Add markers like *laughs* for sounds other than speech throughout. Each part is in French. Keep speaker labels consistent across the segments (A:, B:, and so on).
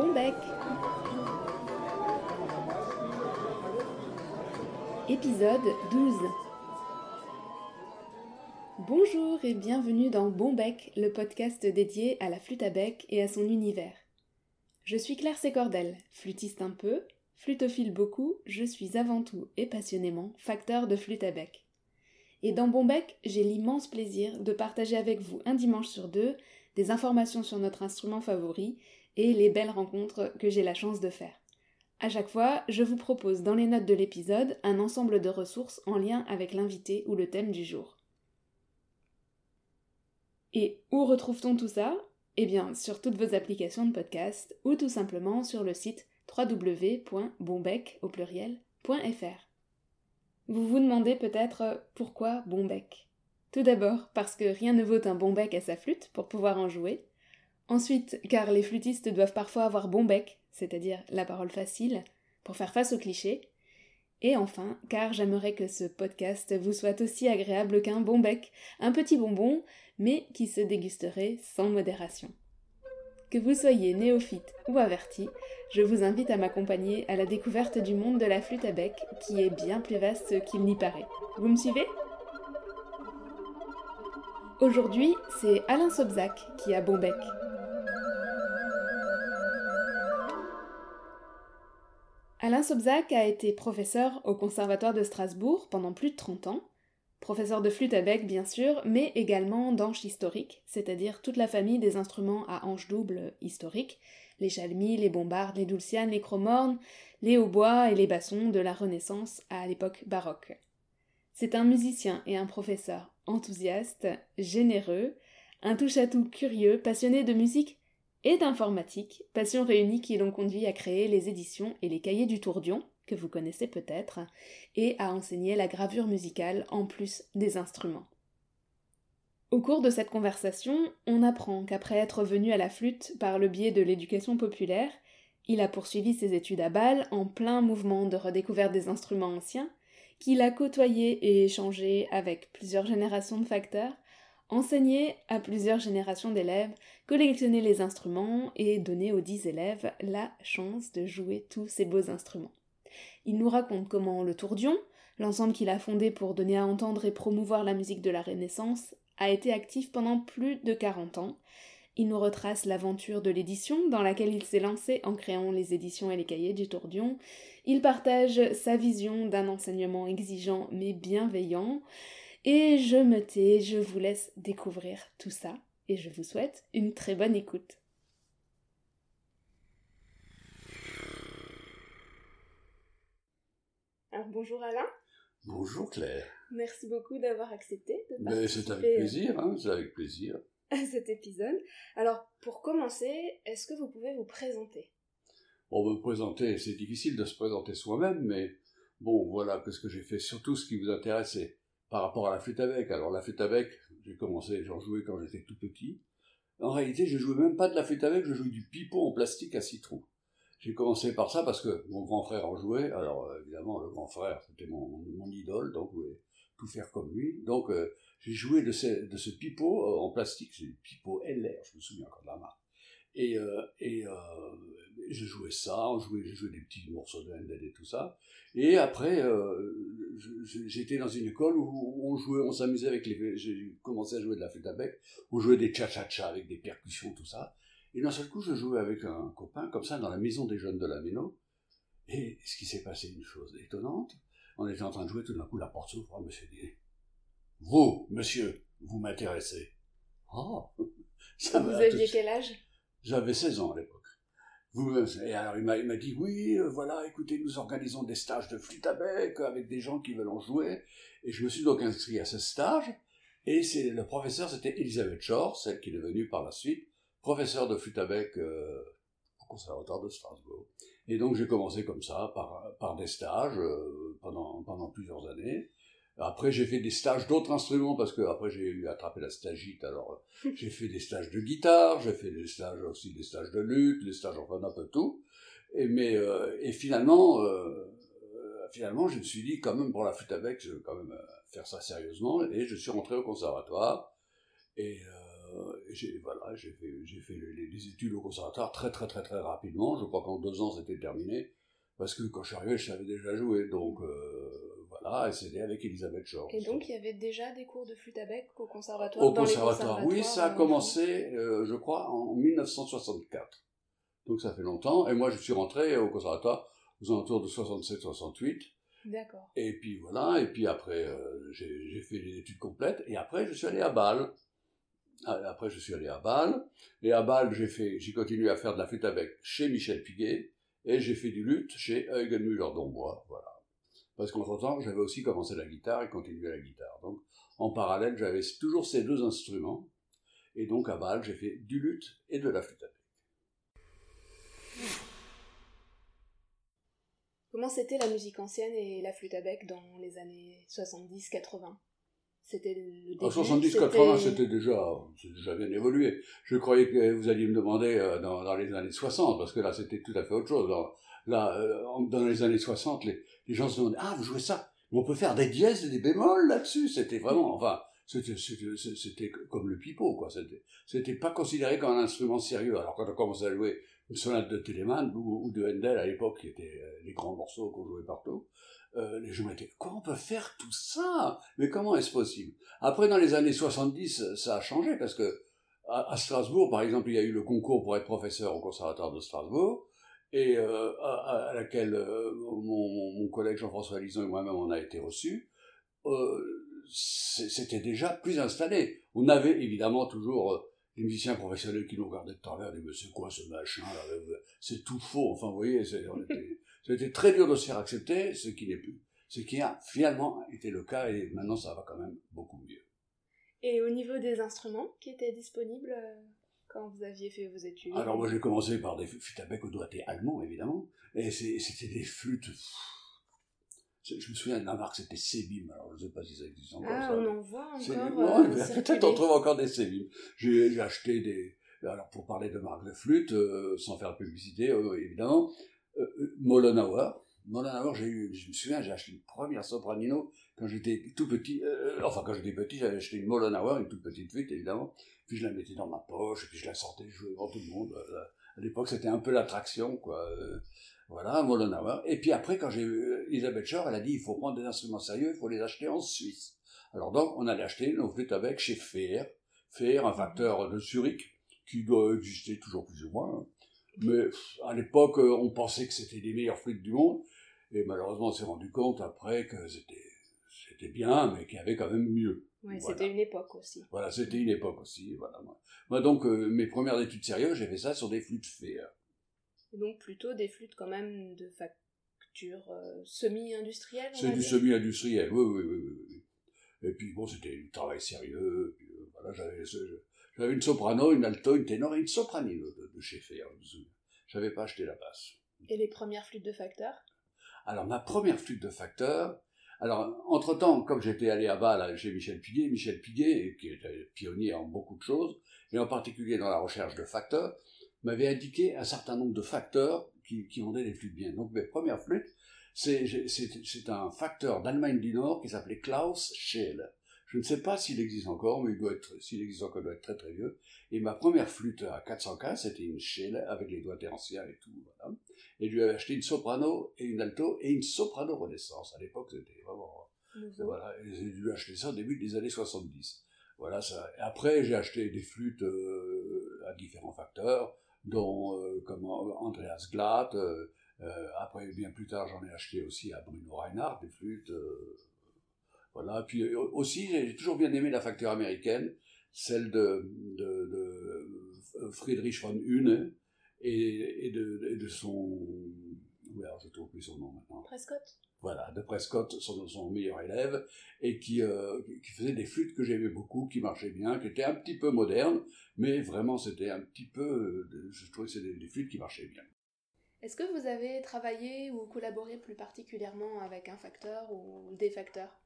A: Bon Bec. Épisode 12. Bonjour et bienvenue dans Bon Bec, le podcast dédié à la flûte à bec et à son univers. Je suis Claire Sécordel, flûtiste un peu, flutophile beaucoup, je suis avant tout et passionnément facteur de flûte à bec. Et dans Bon Bec, j'ai l'immense plaisir de partager avec vous un dimanche sur deux des informations sur notre instrument favori et les belles rencontres que j'ai la chance de faire. À chaque fois, je vous propose dans les notes de l'épisode un ensemble de ressources en lien avec l'invité ou le thème du jour. Et où retrouve-t-on tout ça? Eh bien, sur toutes vos applications de podcast ou tout simplement sur le site www.bonbec au pluriel.fr. Vous vous demandez peut-être pourquoi Bonbec? Tout d'abord parce que rien ne vaut un bon bec à sa flûte pour pouvoir en jouer. Ensuite, car les flûtistes doivent parfois avoir bon bec, c'est-à-dire la parole facile, pour faire face aux clichés. Et enfin, car j'aimerais que ce podcast vous soit aussi agréable qu'un bon bec, un petit bonbon, mais qui se dégusterait sans modération. Que vous soyez néophyte ou averti, je vous invite à m'accompagner à la découverte du monde de la flûte à bec, qui est bien plus vaste qu'il n'y paraît. Vous me suivez? Aujourd'hui, c'est Alain Sobzac qui a bon bec. Alain Sobzac a été professeur au Conservatoire de Strasbourg pendant plus de 30 ans, professeur de flûte à bec bien sûr, mais également d'anches historiques, c'est-à-dire toute la famille des instruments à anches doubles historiques, les chalmis, les bombardes, les dulcianes, les chromornes, les hautbois et les bassons de la Renaissance à l'époque baroque. C'est un musicien et un professeur enthousiaste, généreux, un touche-à-tout curieux, passionné de musique et d'informatique, passion réunie qui l'ont conduit à créer les éditions et les cahiers du Tourdion, que vous connaissez peut-être, et à enseigner la gravure musicale en plus des instruments. Au cours de cette conversation, on apprend qu'après être venu à la flûte par le biais de l'éducation populaire, il a poursuivi ses études à Bâle en plein mouvement de redécouverte des instruments anciens, qu'il a côtoyé et échangé avec plusieurs générations de facteurs, enseigné à plusieurs générations d'élèves, collectionné les instruments et donné aux dix élèves la chance de jouer tous ces beaux instruments. Il nous raconte comment le Tourdion, l'ensemble qu'il a fondé pour donner à entendre et promouvoir la musique de la Renaissance, a été actif pendant plus de 40 ans. Il nous retrace l'aventure de l'édition dans laquelle il s'est lancé en créant les éditions et les cahiers du Tourdion. Il partage sa vision d'un enseignement exigeant mais bienveillant. Et je me tais, je vous laisse découvrir tout ça et je vous souhaite une très bonne écoute. Alors bonjour Alain.
B: Bonjour Claire.
A: Merci beaucoup d'avoir accepté de
B: Mais c'est avec plaisir, hein, c'est avec plaisir. *laughs*
A: À cet épisode. Alors pour commencer, est-ce que vous pouvez vous présenter?
B: On me présenter, c'est difficile de se présenter soi-même, mais bon, voilà, qu'est-ce que j'ai fait? Surtout ce qui vous intéresse, c'est par rapport à la flûte à bec. Alors la flûte à bec, j'ai commencé, j'en jouais quand j'étais tout petit. En réalité, je jouais même pas de la flûte à bec, je jouais du pipeau en plastique à citron. J'ai commencé par ça parce que mon grand frère en jouait. Alors euh, évidemment, le grand frère, c'était mon, mon, idole, donc je voulais tout faire comme lui. Donc euh, j'ai joué de ce, de ce pipeau euh, en plastique, c'est le pipeau LR, je me souviens encore de la marque. Et, et je jouais ça, on jouait, j'ai joué des petits morceaux de Handel et tout ça. Et après, j'étais dans une école où on jouait, on s'amusait avec les. J'ai commencé à jouer de la flûte à bec, on jouait des cha-cha-cha avec des percussions, tout ça. Et d'un seul coup, je jouais avec un copain, comme ça, dans la maison des jeunes de la Méno. Et ce qui s'est passé, une chose étonnante, on était en train de jouer, tout d'un coup, la porte s'ouvre, oh, monsieur dit, vous, monsieur, vous m'intéressez. Oh, *laughs*
A: ça Vous aviez quel âge?
B: J'avais 16 ans à l'époque. Et alors il m'a dit, oui, euh, voilà, écoutez, nous organisons des stages de flûte à bec avec des gens qui veulent en jouer. Et je me suis donc inscrit à ce stage. Et le professeur, c'était Elisabeth Shore, celle qui est devenue par la suite professeur de flûte à bec euh, au conservatoire de Strasbourg. Et donc j'ai commencé comme ça, par, des stages, euh, pendant plusieurs années. Après, j'ai fait des stages d'autres instruments parce que après j'ai eu attrapé la stagite. Alors, euh, *laughs* j'ai fait des stages de guitare, j'ai fait des stages aussi des stages de lutte, des stages enfin un peu tout. Et mais euh, et finalement, euh, finalement, je me suis dit quand même pour la flûte à bec, je vais quand même faire ça sérieusement. Et je suis rentré au conservatoire. Et, j'ai voilà, j'ai fait, j'ai fait les, études au conservatoire très très très très rapidement. Je crois qu'en deux ans c'était terminé parce que quand je suis arrivé, je savais déjà jouer. Donc euh, voilà, et c'était avec Elisabeth George.
A: Et donc il y avait déjà des cours de flûte à bec au conservatoire.
B: Au conservatoire, oui, ça a commencé, je crois, en 1964. Donc ça fait longtemps. Et moi, je suis rentré au conservatoire aux alentours de 67-68.
A: D'accord.
B: Et puis voilà, et puis après, euh, j'ai fait les études complètes, et après, je suis allé à Bâle. Ah, après, je suis allé à Bâle, et à Bâle, j'ai continué à faire de la flûte avec chez Michel Piguet, et j'ai fait du luth chez Eugen Müller d'Ombois, voilà. Parce qu'entre-temps, j'avais aussi commencé la guitare et continué la guitare. Donc, en parallèle, j'avais toujours ces deux instruments, et donc à Bâle, j'ai fait du luth et de la flûte à bec.
A: Comment c'était la musique ancienne et la flûte à bec dans les années 70-80 C'était le début,
B: En 70-80, c'était déjà, déjà bien évolué. Je croyais que vous alliez me demander euh, dans, les années 60, parce que là, c'était tout à fait autre chose. Là, euh, dans les années 60, les, gens se demandaient Ah, vous jouez ça? On peut faire des dièses et des bémols là-dessus. C'était vraiment, enfin, c'était comme le pipeau, quoi. C'était pas considéré comme un instrument sérieux. Alors quand on commençait à jouer une sonate de Telemann ou, de Handel à l'époque, qui étaient euh, les grands morceaux qu'on jouait partout, euh, les gens m'étaient comment on peut faire tout ça? Mais comment est-ce possible? Après, dans les années 70, ça a changé parce que à, Strasbourg, par exemple, il y a eu le concours pour être professeur au conservatoire de Strasbourg, et euh, à, laquelle mon, collègue Jean-François Lison et moi-même on a été reçus. C'était déjà plus installé. On avait évidemment toujours les musiciens professionnels qui nous regardaient de travers disaient mais c'est quoi ce machin c'est tout faux enfin vous voyez c'était *laughs* très dur de se faire accepter ce qui n'est plus ce qui a finalement été le cas et maintenant ça va quand même beaucoup mieux
A: et au niveau des instruments qui étaient disponibles euh, quand vous aviez fait vos études
B: alors moi j'ai commencé par des flûtes à bec au doigté allemand évidemment et c'était des flûtes je me souviens de la marque, c'était Sebim. Alors, je ne sais pas si ça existe encore.
A: Ah, on en voit
B: encore. Euh, peut-être on trouve encore des Sebim. J'ai acheté des. Alors, pour parler de marque de flûte, euh, sans faire de publicité, euh, évidemment, Mollenhauer. Mollenhauer, j'ai eu, je me souviens, j'ai acheté une première sopranino quand j'étais tout petit. enfin, quand j'étais petit, j'avais acheté une Mollenhauer, une toute petite flûte, évidemment. Puis je la mettais dans ma poche, et puis je la sortais, je jouais devant tout le monde. À l'époque, c'était un peu l'attraction, quoi. Voilà, Mollenhauer. Et puis après, quand j'ai eu Isabelle Schor, elle a dit, il faut prendre des instruments sérieux, il faut les acheter en Suisse. Alors donc, on allait acheter nos flûtes avec chez Fehr. Fehr, un facteur de Zurich, qui doit exister toujours plus ou moins. Hein. Mais à l'époque, euh, on pensait que c'était les meilleures flûtes du monde. Et malheureusement, on s'est rendu compte après que c'était, c'était bien, mais qu'il y avait quand même mieux.
A: Oui, c'était une époque aussi.
B: Voilà, c'était une époque aussi. Voilà. Moi, donc, euh, mes premières études sérieuses, j'ai fait ça sur des flûtes Fehr
A: donc plutôt des flûtes quand même de facture euh, semi-industrielle
B: C'est du semi-industriel, oui, oui, oui, oui, Et puis bon, c'était du travail sérieux. Euh, voilà, j'avais, une soprano, une alto, une ténor et une sopranine de, de chez Fer. J'avais pas acheté la basse.
A: Et les premières flûtes de facteur
B: Alors ma première flûte de facteur, alors, entre-temps, comme j'étais allé à Bâle chez Michel Piguet, Michel Piguet, qui était pionnier en beaucoup de choses, et en particulier dans la recherche de facteurs, m'avait indiqué un certain nombre de facteurs qui, qui vendaient des flûtes bien. Donc mes premières flûtes, c'est un facteur d'Allemagne du Nord qui s'appelait Klaus Schell. Je ne sais pas s'il existe encore, mais il doit être, s'il existe encore, il doit être très très vieux. Et ma première flûte à 415, c'était une Schell avec les doigts anciens et tout, voilà. Et je lui avais acheté une soprano et une alto et une soprano renaissance. À l'époque, c'était vraiment, voilà. Et j'ai dû acheter ça au début des années 70. Voilà ça. Après, j'ai acheté des flûtes euh, à différents facteurs dont euh, comme Andreas Glatt. Euh, euh, après, bien plus tard, j'en ai acheté aussi à Bruno Reinhardt des flûtes. Voilà. Puis aussi, j'ai toujours bien aimé la facture américaine, celle de, de, Friedrich von Hune et, et, de, de son. Oui, alors je ne trouve plus son nom maintenant.
A: Prescott
B: voilà, de Prescott, son, son meilleur élève, et qui, euh, qui faisait des flûtes que j'aimais beaucoup, qui marchaient bien, qui étaient un petit peu modernes, mais vraiment c'était un petit peu, euh, je trouvais que c'était des, flûtes qui marchaient bien.
A: Est-ce que vous avez travaillé ou collaboré plus particulièrement avec un facteur ou des facteurs?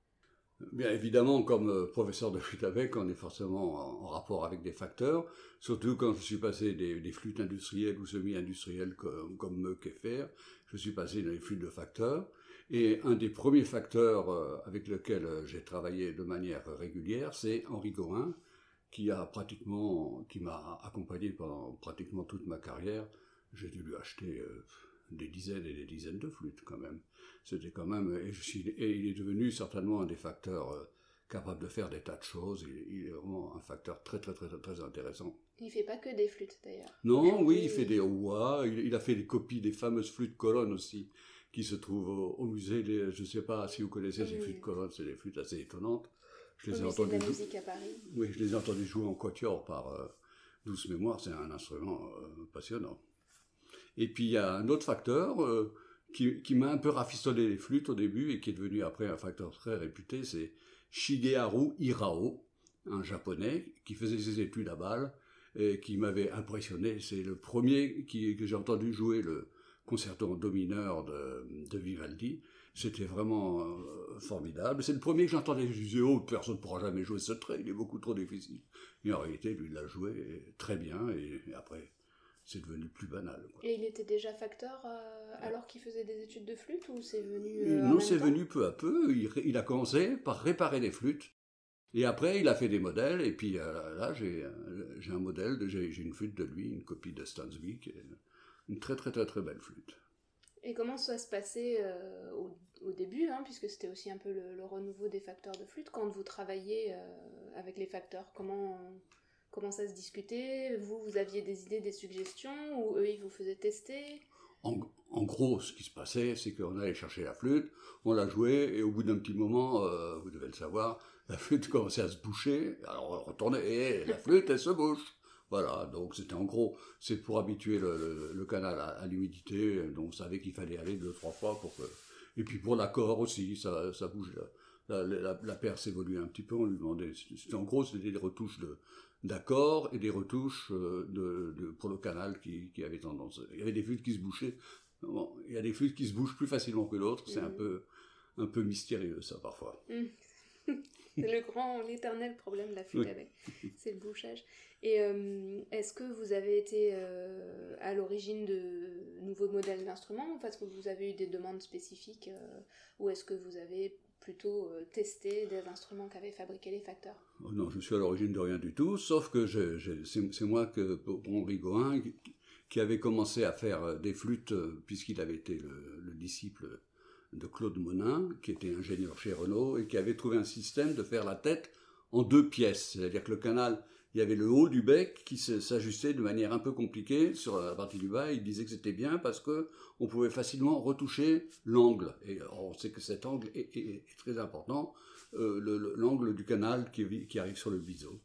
B: Bien évidemment, comme euh, professeur de flûte avec, on est forcément en, rapport avec des facteurs, surtout quand je suis passé des, flûtes industrielles ou semi-industrielles comme, comme Meuk et Fer, je suis passé dans les flûtes de facteurs. Et un des premiers facteurs euh, avec lequel euh, j'ai travaillé de manière régulière, c'est Henri Gorin, qui m'a accompagné pendant pratiquement toute ma carrière. J'ai dû lui acheter des dizaines et des dizaines de flûtes quand même. C'était quand même, et, il est devenu certainement un des facteurs euh, capables de faire des tas de choses. Il, est vraiment un facteur très très très très intéressant.
A: Il fait pas que des flûtes d'ailleurs.
B: Non, oui, il fait des hawa, il, a fait des copies des fameuses flûtes colonnes aussi, qui se trouvent au, musée. je ne sais pas si vous connaissez ces flûtes colonnes, c'est des flûtes assez étonnantes.
A: Je les ai entendues. La musique à Paris.
B: Oui, je les ai entendus jouer en quatuor par euh, Douce Mémoire, c'est un instrument euh, passionnant. Et puis il y a un autre facteur euh, qui, m'a un peu rafistolé les flûtes au début et qui est devenu après un facteur très réputé, c'est Shigeharu Hirao, un japonais qui faisait ses études à Bâle et qui m'avait impressionné. C'est le premier que j'ai entendu jouer le concerto en do mineur de, Vivaldi. C'était vraiment euh, formidable. C'est le premier que j'entendais. Je disais, oh, personne ne pourra jamais jouer ce trait, il est beaucoup trop difficile. Et en réalité, lui, il l'a joué très bien, et, après, c'est devenu plus banal.
A: Et il était déjà facteur euh, alors qu'il faisait des études de flûte, ou c'est venu
B: euh, Non, c'est venu peu à peu. Il, a commencé par réparer des flûtes. Et après, il a fait des modèles, et puis là, j'ai un modèle, j'ai une flûte de lui, une copie de est une très très très très belle flûte.
A: Et comment ça se passait euh, au, début, hein, puisque c'était aussi un peu le, renouveau des facteurs de flûte, quand vous travaillez euh, avec les facteurs comment, comment ça se discutait Vous, vous aviez des idées, des suggestions, ou eux, ils vous faisaient tester?
B: En, gros, ce qui se passait, c'est qu'on allait chercher la flûte, on la jouait, et au bout d'un petit moment, euh, vous devez le savoir, la flûte *laughs* commençait à se boucher, alors on retournait, et la flûte, elle se bouche. Voilà, donc c'était en gros, c'est pour habituer le, canal à, l'humidité, donc on savait qu'il fallait aller deux, trois fois pour que... Et puis pour l'accord aussi, ça, ça bouge, la, la, la paire s'évolue un petit peu, on lui demandait... C'était, en gros, c'était des retouches de, d'accord et des retouches euh, de, pour le canal qui, qui avait tendance... Il y avait des flûtes qui se bouchaient, il y a des flûtes qui se bougent plus facilement que l'autre, c'est un mmh. peu un peu mystérieux ça parfois. Mmh. *laughs*
A: c'est le grand, l'éternel problème de la flûte avec. C'est le bouchage. Et euh, est-ce que vous avez été euh, à l'origine de nouveaux modèles d'instruments Parce que vous avez eu des demandes spécifiques euh, Ou est-ce que vous avez plutôt testé des instruments qu'avaient fabriqué les facteurs
B: oh Non, je suis à l'origine de rien du tout, sauf que c'est moi que, pour Henri Goin, qui avait commencé à faire des flûtes, puisqu'il avait été le disciple de Claude Monin, qui était ingénieur chez Renault, et qui avait trouvé un système de faire la tête en deux pièces. C'est-à-dire que le canal, il y avait le haut du bec qui s'ajustait de manière un peu compliquée sur la partie du bas. Il disait que c'était bien parce que on pouvait facilement retoucher l'angle. Et on sait que cet angle est, très important, euh, l'angle du canal qui, arrive sur le biseau.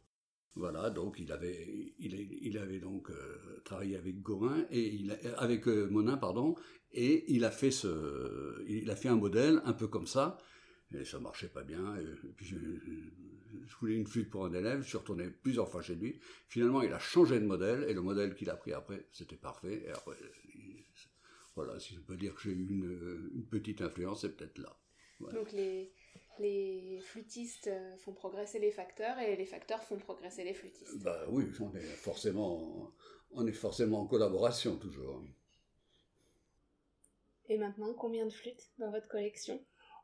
B: Voilà, donc il avait, il, avait donc euh, travaillé avec Gorin et avec euh, Monin, pardon, et il a fait ce, il a fait un modèle un peu comme ça, et ça marchait pas bien. Je, voulais une flûte pour un élève, je suis retourné plusieurs fois chez lui. Finalement, il a changé de modèle, et le modèle qu'il a pris après, c'était parfait. Et après, voilà, si je peux dire que j'ai eu une, petite influence, c'est peut-être là.
A: Donc les, les flûtistes font progresser les facteurs et les facteurs font progresser les flûtistes.
B: Bah oui, on est forcément, on est forcément en collaboration toujours.
A: Et maintenant, combien de flûtes dans votre collection?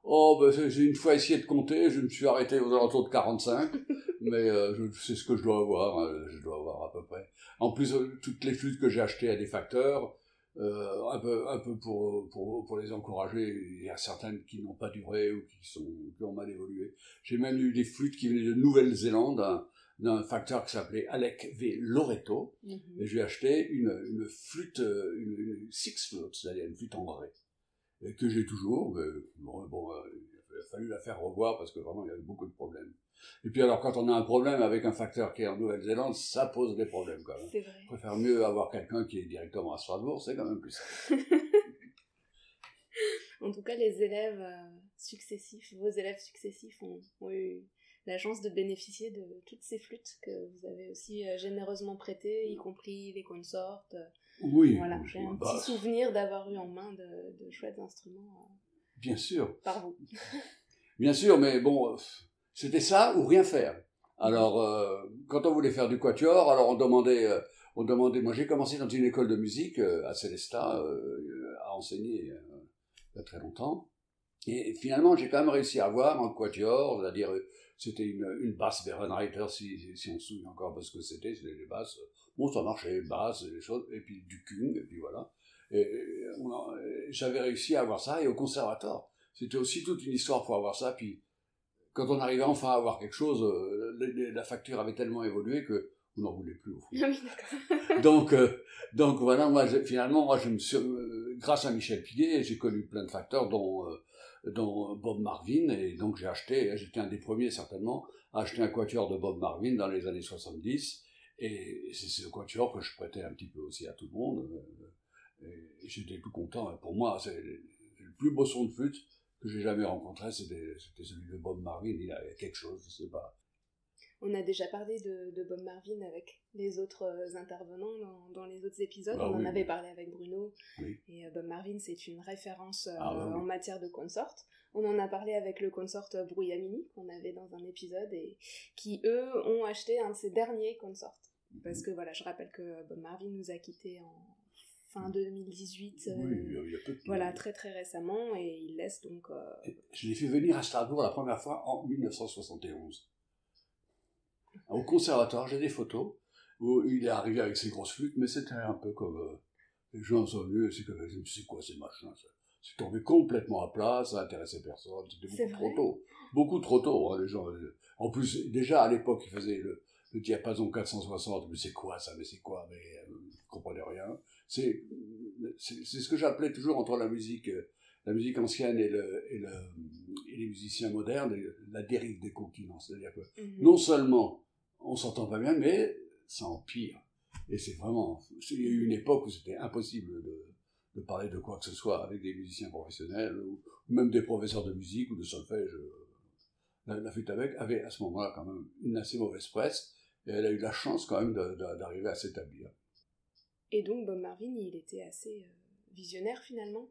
B: Oh, ben, j'ai une fois essayé de compter, je me suis arrêté aux alentours de 45, *laughs* mais euh, c'est ce que je dois avoir, hein, je dois avoir à peu près. En plus, euh, toutes les flûtes que j'ai achetées à des facteurs, euh, un peu, un peu pour, pour, pour, les encourager, il y a certaines qui n'ont pas duré ou qui, sont, qui ont mal évolué. J'ai même eu des flûtes qui venaient de Nouvelle-Zélande, d'un facteur qui s'appelait Alec V. Loreto, mhm. et j'ai acheté une, une flûte, une, une six flute, c'est-à-dire une flûte en grès, que j'ai toujours, mais bon, bon, euh, il a fallu la faire revoir parce que vraiment il y avait beaucoup de problèmes. Et puis alors quand on a un problème avec un facteur qui est en Nouvelle-Zélande, ça pose des problèmes quand même.
A: Vrai.
B: Je préfère mieux avoir quelqu'un qui est directement à Strasbourg, c'est quand même plus simple. *laughs*
A: en tout cas, les élèves euh, successifs, vos élèves successifs ont, ont eu la chance de bénéficier de toutes ces flûtes que vous avez aussi euh, généreusement prêtées, y compris les consortes.
B: Oui.
A: Voilà, j'ai un bah, petit souvenir d'avoir eu en main de, chouettes instruments. Euh,
B: bien sûr.
A: Par vous. *laughs*
B: Bien sûr, mais bon, euh, c'était ça ou rien faire. Alors, quand on voulait faire du quatuor, alors on demandait, on demandait. Moi, j'ai commencé dans une école de musique à Célestat à enseigner il y a très longtemps. Et finalement, j'ai quand même réussi à avoir un quatuor, c'est-à-dire c'était une, une basse Berenreiter, si, si on se souvient encore parce que c'était, c'était des basses. Bon, ça marchait, basse, des choses, et puis du Kung, et puis voilà. Et, j'avais réussi à avoir ça, et au conservatoire, c'était aussi toute une histoire pour avoir ça, puis quand on arrivait enfin à avoir quelque chose, euh, la facture avait tellement évolué que on n'en voulait plus au fond. Ah *laughs* donc, euh, donc voilà, moi, finalement, moi, je me suis, euh, grâce à Michel Piguet, j'ai connu plein de facteurs, dont dont Bob Marvin, et donc j'ai acheté, j'étais un des premiers certainement, à acheter un quatuor de Bob Marvin dans les années 70, et c'est ce quatuor que je prêtais un petit peu aussi à tout le monde, euh, et j'étais tout content. Pour moi, c'est le plus beau son de flûte que j'ai jamais rencontré, c'était celui de Bob Marvin, il avait quelque chose, je sais pas.
A: On a déjà parlé de, Bob Marvin avec les autres euh, intervenants dans, les autres épisodes. Ah on en avait parlé avec Bruno. Et euh, Bob Marvin, c'est une référence euh, ah en matière de consort. On en a parlé avec le consort Brouillamini qu'on avait dans un épisode et qui, eux, ont acheté un de ses derniers consorts. Parce que voilà, je rappelle que Bob Marvin nous a quittés en fin 2018. voilà, très très récemment et il laisse donc.
B: Je l'ai fait venir à Strasbourg la première fois en 1971 au conservatoire, j'ai des photos où il est arrivé avec ses grosses flûtes, mais c'était un peu comme euh, les gens sont venus, c'est comme c'est quoi ces machins C'est tombé complètement à plat, ça intéressait personne, c'était beaucoup trop tôt, beaucoup trop tôt. Hein, les gens, euh, en plus, déjà à l'époque, ils faisaient le, diapason 460, mais c'est quoi ça, mais c'est quoi, mais euh, je comprenais rien. C'est c'est ce que j'appelais toujours entre la musique la musique ancienne et, le, et, le, et, les musiciens modernes, la dérive des continents. C'est-à-dire que mhm. non seulement on s'entend pas bien, mais ça empire. Et c'est vraiment. Il y a eu une époque où c'était impossible de, de, parler de quoi que ce soit avec des musiciens professionnels, ou même des professeurs de musique ou de solfège. La, la avec avait à ce moment-là quand même une assez mauvaise presse, et elle a eu la chance quand même d'arriver à s'établir.
A: Et donc Bob Marvin, il était assez euh, visionnaire finalement?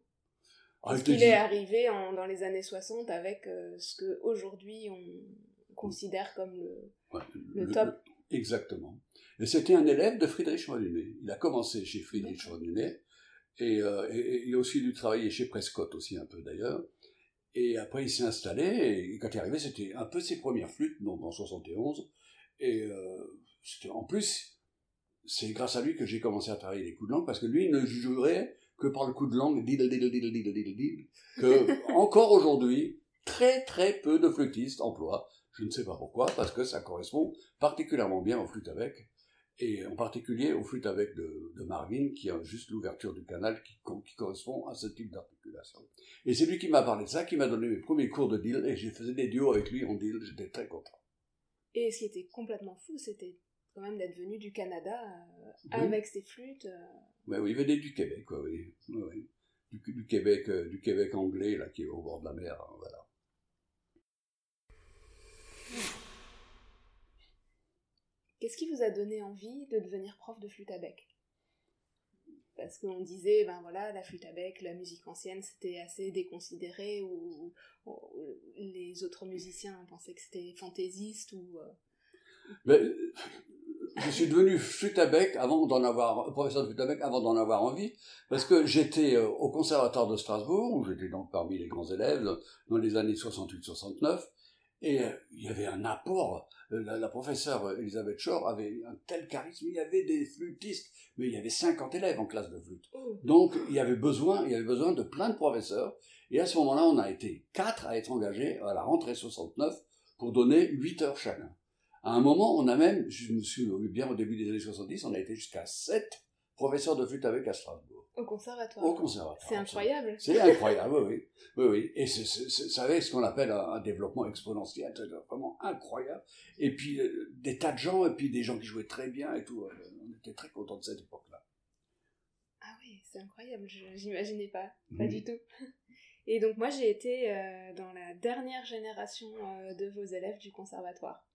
A: Parce qu'il est arrivé en, dans les années 60 avec euh, ce que aujourd'hui on considère comme le, le, top.
B: exactement. Et c'était un élève de Friedrich von Il a commencé chez Friedrich von et, euh, et, il a aussi dû travailler chez Prescott aussi un peu d'ailleurs. Et après il s'est installé et quand il est arrivé c'était un peu ses premières flûtes, donc en 71. Et euh, en plus c'est grâce à lui que j'ai commencé à travailler les coups de langue parce que lui il ne jurait que par le coup de langue, que *laughs* encore aujourd'hui très très peu de flûtistes emploient je ne sais pas pourquoi, parce que ça correspond particulièrement bien aux flûtes avec, et en particulier aux flûtes avec de, Marvin, qui a juste l'ouverture du canal qui, correspond à ce type d'articulation. Et c'est lui qui m'a parlé de ça, qui m'a donné mes premiers cours de deal, et j'ai fait des duos avec lui en deal, j'étais très content.
A: Et ce qui était complètement fou, c'était quand même d'être venu du Canada euh, avec ses flûtes. Euh.
B: Oui, il venait du Québec, oui. oui. Du, Québec, euh, du Québec anglais, là, qui est au bord de la mer, voilà.
A: Qu'est-ce qui vous a donné envie de devenir prof de flûte à bec? Parce qu'on disait, ben voilà, la flûte à bec, la musique ancienne, c'était assez déconsidéré, ou, les autres musiciens pensaient que c'était fantaisiste, ou...
B: Euh. Je suis devenu flûte à bec avant d'en avoir, professeur de flûte à bec avant d'en avoir envie, parce que j'étais euh, au conservatoire de Strasbourg, où j'étais donc parmi les grands élèves dans les années 68-69, et euh, il y avait un apport. Euh, la, professeure Elisabeth Shore avait un tel charisme. Il y avait des flûtistes, mais il y avait 50 élèves en classe de flûte. Oh. Donc il y avait besoin, il y avait besoin de plein de professeurs. Et à ce moment-là, on a été quatre à être engagés à la rentrée 69 pour donner 8 heures chacun. À un moment, on a même, je me souviens bien au début des années 70, on a été jusqu'à 7 professeurs de flûte avec à Strasbourg.
A: Au conservatoire.
B: Au conservatoire.
A: C'est incroyable.
B: C'est incroyable, oui, oui. oui, Et c'est, savez, ce qu'on appelle un, développement exponentiel, c'est vraiment incroyable. Et puis, euh, des tas de gens, et puis des gens qui jouaient très bien et tout. Euh, on était très contents de cette époque-là.
A: Ah oui, c'est incroyable, j'imaginais pas, pas du tout. Et donc moi, j'ai été euh, dans la dernière génération de vos élèves du conservatoire.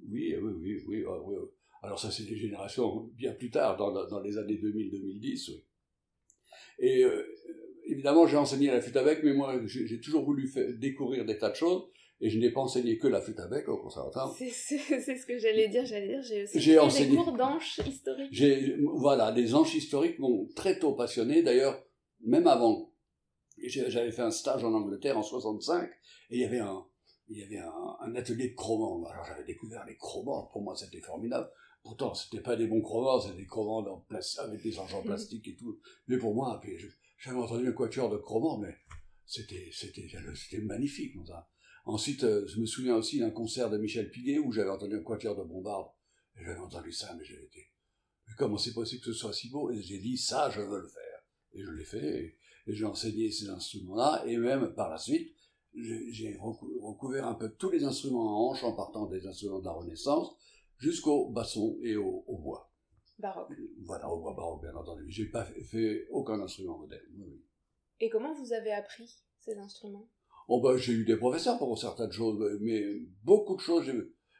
B: Oui, oui, oui, oui. oui, oui. Alors ça, c'est des générations bien plus tard, dans, dans les années 2000-2010, oui. Et euh, évidemment, j'ai enseigné la flûte avec, mais moi, j'ai toujours voulu faire, découvrir des tas de choses. Et je n'ai pas enseigné que la flûte avec au conservatoire. *laughs*
A: C'est ce que j'allais dire, j'allais dire, j'ai aussi enseigné des cours d'anches historiques.
B: Voilà, des anches historiques m'ont très tôt passionné, d'ailleurs, même avant. J'avais fait un stage en Angleterre en 65, et il y avait un, il y avait un, atelier de chromant. Alors j'avais découvert les chromants, pour moi c'était formidable. Pourtant, c'était pas des bons chromants, c'était des chromants avec des argents plastiques et tout. Mais pour moi, j'avais entendu un quatuor de chromants, mais c'était, c'était, c'était magnifique. Ensuite, euh, je me souviens aussi d'un concert de Michel Piguet où j'avais entendu un quatuor de bombarde. Et j'avais entendu ça, mais j'avais été. Mais comment c'est possible que ce soit si beau? Et j'ai dit, ça, je veux le faire. Et je l'ai fait, et, j'ai enseigné ces instruments-là, et même par la suite, j'ai recouvert un peu tous les instruments à hanche en partant des instruments de la Renaissance jusqu'au basson et au, bois.
A: Baroque.
B: Voilà, au bois baroque, bien entendu. J'ai pas fait, aucun instrument moderne.
A: Et comment vous avez appris ces instruments?
B: Oh ben, j'ai eu des professeurs pour certaines choses, mais beaucoup de choses,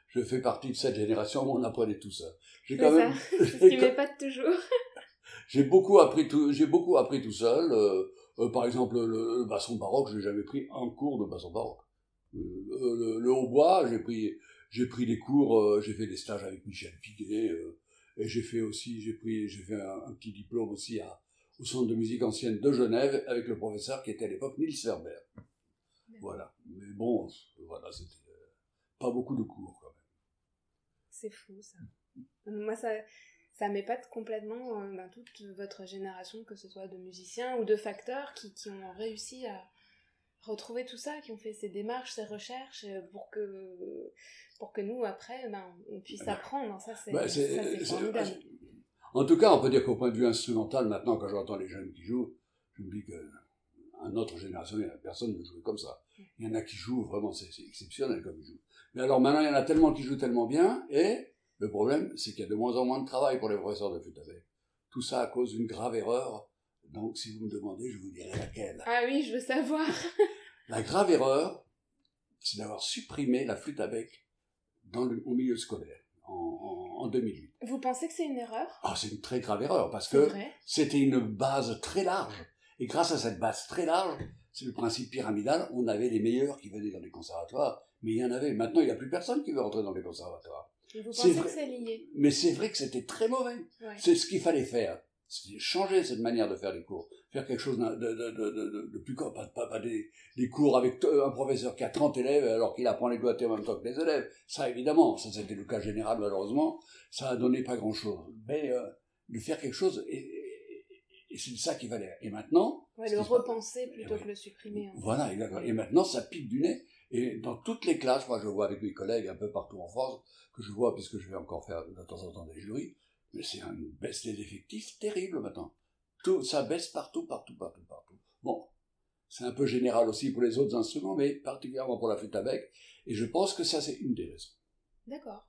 B: je fais partie de cette génération où on apprenait tout ça.
A: J'ai quand même. *laughs* Ce qui m'épate toujours. *laughs*
B: j'ai beaucoup appris tout, j'ai beaucoup appris tout seul. Euh, euh, par exemple, le, basson baroque, j'ai jamais pris un cours de basson baroque. Euh, le, hautbois, j'ai pris, j'ai pris des cours, j'ai fait des stages avec Michel Piguet, et j'ai fait aussi, j'ai pris, j'ai fait un, petit diplôme aussi à, au Centre de musique ancienne de Genève avec le professeur qui était à l'époque Nils Ferber. Voilà. Mais bon, voilà, c'était pas beaucoup de cours quand même.
A: C'est fou ça. Moi, ça, ça m'épate complètement euh, ben, toute votre génération, que ce soit de musiciens ou de facteurs, qui, qui, ont réussi à retrouver tout ça, qui ont fait ces démarches, ces recherches, euh, pour que, pour que nous, après, ben, on puisse bah, apprendre. Ça, c'est bah, formidable.
B: En tout cas, on peut dire qu'au point de vue instrumental, maintenant, quand j'entends les jeunes qui jouent, je me dis que à notre génération, il n'y a personne ne jouait comme ça. Il y en a qui jouent vraiment, c'est exceptionnel comme ils jouent. Mais alors maintenant, il y en a tellement qui jouent tellement bien, et le problème, c'est qu'il y a de moins en moins de travail pour les professeurs de flûte avec. Tout ça à cause d'une grave erreur. Donc, si vous me demandez, je vous dirai laquelle.
A: Ah oui, je veux savoir. *laughs*
B: la grave erreur, c'est d'avoir supprimé la flûte à bec dans le, au milieu scolaire en, en, 2008.
A: Vous pensez que c'est une erreur?
B: Ah, c'est une très grave erreur parce que c'était une base très large. Et grâce à cette base très large, c'est le principe pyramidal, on avait les meilleurs qui venaient dans les conservatoires, mais il y en avait. Maintenant, il n'y a plus personne qui veut rentrer dans les conservatoires.
A: Vous pensez que c'est lié
B: Mais c'est vrai que c'était très mauvais. C'est ce qu'il fallait faire. Changer cette manière de faire les cours. Faire quelque chose de, de, de, de plus... Pas, pas, pas des, des, cours avec un professeur qui a 30 élèves alors qu'il apprend les doigtés en même temps que les élèves. Ça, évidemment, ça c'était le cas général malheureusement. Ça a donné pas grand-chose. Mais euh, de faire quelque chose... Et, et c'est ça qu'il fallait. Et maintenant.
A: Ouais, le repenser plutôt que le supprimer.
B: Voilà, Et maintenant, ça pique du nez. Et dans toutes les classes, moi je vois avec mes collègues un peu partout en France, que je vois, puisque je vais encore faire de temps en temps des jurys, mais c'est une baisse des effectifs terrible maintenant. Tout, ça baisse partout, partout, partout, partout. Bon, c'est un peu général aussi pour les autres instruments, mais particulièrement pour la flûte à bec. Et je pense que ça, c'est une des raisons.
A: D'accord.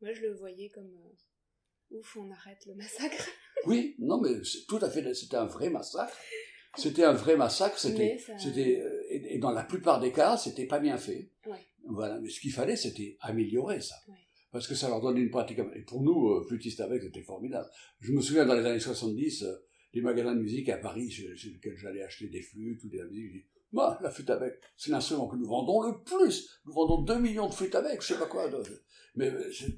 A: Moi, je le voyais comme euh, ouf, on arrête le massacre.
B: Oui, non, mais tout à fait, c'était un vrai massacre. C'était un vrai massacre, c'était, c'était, euh, et, dans la plupart des cas, c'était pas bien fait. Voilà, mais ce qu'il fallait, c'était améliorer ça. Parce que ça leur donnait une pratique. Et pour nous, euh, flûtistes avec, c'était formidable. Je me souviens dans les années 70, euh, les magasins de musique à Paris, chez, lesquels j'allais acheter des flûtes ou des musiques, moi, la flûte avec, c'est l'instrument que nous vendons le plus. Nous vendons 2 millions de flûtes avec, je sais pas quoi. Mais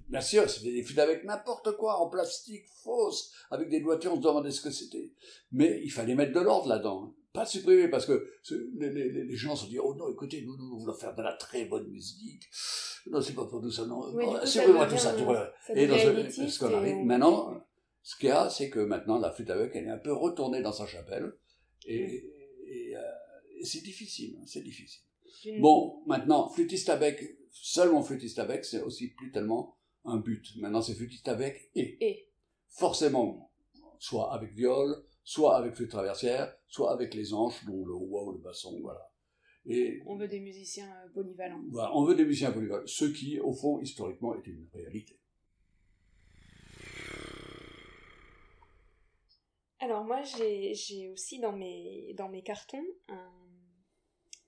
B: bien sûr, c'était des flûtes avec n'importe quoi, en plastique, fausse, avec des doigtiers, on se demandait ce que c'était. Mais il fallait mettre de l'ordre là-dedans. Pas supprimer, parce que les, les, les, gens se disent, oh non, écoutez, nous, nous, voulons faire de la très bonne musique. Non, c'est pas pour nous ça, non. c'est vraiment tout ça. et dans ce, ce qu'on arrive. Maintenant, ce qu'il y a, c'est que maintenant, la flûte avec, elle est un peu retournée dans sa chapelle. Et, et, euh, c'est difficile, hein, c'est difficile. Bon, maintenant, flûtiste à bec, seulement flûtiste à bec, c'est aussi plus tellement un but. Maintenant, c'est flûtiste à bec et.
A: et.
B: Forcément, soit avec viol, soit avec flûte traversière, soit avec les anches, dont le haut ou le basson, voilà.
A: Et, on veut des musiciens euh, polyvalents.
B: Voilà, on veut des musiciens polyvalents, ce qui, au fond, historiquement, est une réalité.
A: Alors moi, j'ai aussi dans mes, dans mes cartons un,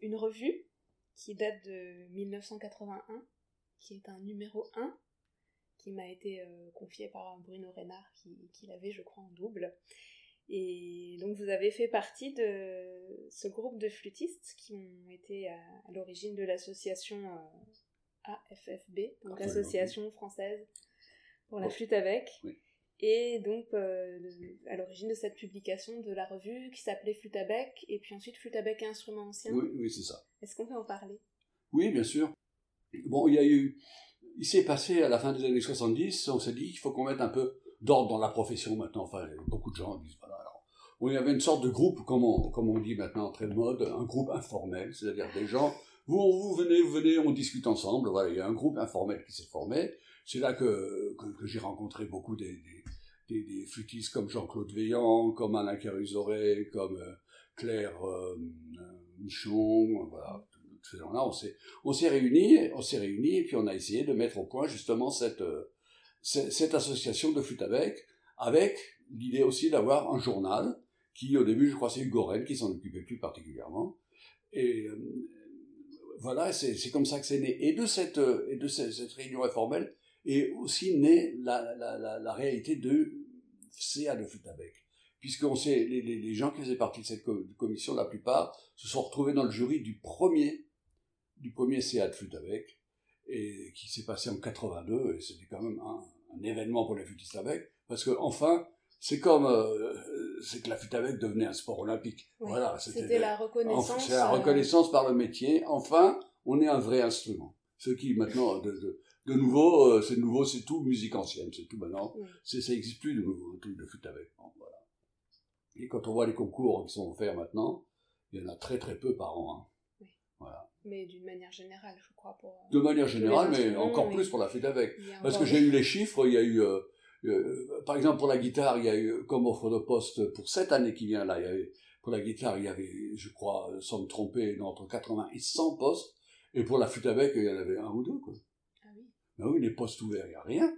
A: une revue qui date de 1981, qui est un numéro 1, qui m'a été euh, confié par Bruno Reynard, qui, qui l'avait, je crois, en double. Et donc vous avez fait partie de ce groupe de flûtistes qui ont été à, l'origine de l'association euh, AFFB, donc Association française pour la flûte avec. Et donc, euh, à l'origine de cette publication de la revue qui s'appelait Flûte à bec, et puis ensuite Flûte à bec et instruments anciens.
B: Oui, oui c'est ça.
A: Est-ce qu'on peut en parler?
B: Oui, bien sûr. Bon, il y a eu, il s'est passé à la fin des années 70, on s'est dit qu'il faut qu'on mette un peu d'ordre dans la profession maintenant. Enfin, beaucoup de gens disent voilà. Alors, il y avait une sorte de groupe, comme on, comme on dit maintenant très mode, un groupe informel, c'est-à-dire des gens, vous, vous venez, vous venez, on discute ensemble. Voilà, il y a un groupe informel qui s'est formé. C'est là que, que, j'ai rencontré beaucoup des, des, des, flûtistes comme Jean-Claude Veillant, comme Alain Carusoret, comme euh, Claire euh, Michon, voilà, ces gens-là, on s'est, on s'est réunis, on s'est réunis, et puis on a essayé de mettre au point justement cette, euh, cette, association de flûte avec, avec l'idée aussi d'avoir un journal, qui au début, je crois, c'est Hugo Rennes qui s'en occupait plus particulièrement. Et euh, voilà, c'est, comme ça que c'est né. Et de cette, et de cette, réunion informelle est aussi née la réalité de CA de flûte avec puisqu'on sait, les, les, les, gens qui faisaient partie de cette commission, la plupart, se sont retrouvés dans le jury du premier du premier CA de flûte avec, et qui s'est passé en 82, et c'était quand même un, événement pour les flûtistes avec, parce que enfin, c'est comme euh, c'est que la flûte avec devenait un sport olympique. voilà,
A: c'était la reconnaissance.
B: C'est la euh, reconnaissance par le métier. Enfin, on est un vrai instrument. Ce qui maintenant, de, de, de nouveau, euh, c'est nouveau, c'est tout musique ancienne, c'est tout maintenant. C'est ça n'existe plus de nouveau, truc de flûte avec. voilà. Et quand on voit les concours qui sont offerts maintenant, il y en a très très peu par an. Hein.
A: Voilà. Mais d'une manière générale, je crois. Pour,
B: de manière générale, mais encore plus pour la fête avec. Parce que j'ai eu les chiffres, il y a eu, euh, euh, par exemple pour la guitare, il y a eu comme offre de poste pour cette année qui vient là, il y avait, pour la guitare, il y avait, je crois, sans me tromper, entre 80 et 100 postes. Et pour la flûte avec, il y en avait un ou deux, quoi. Oui. Ben oui, les postes ouverts, il n'y a rien.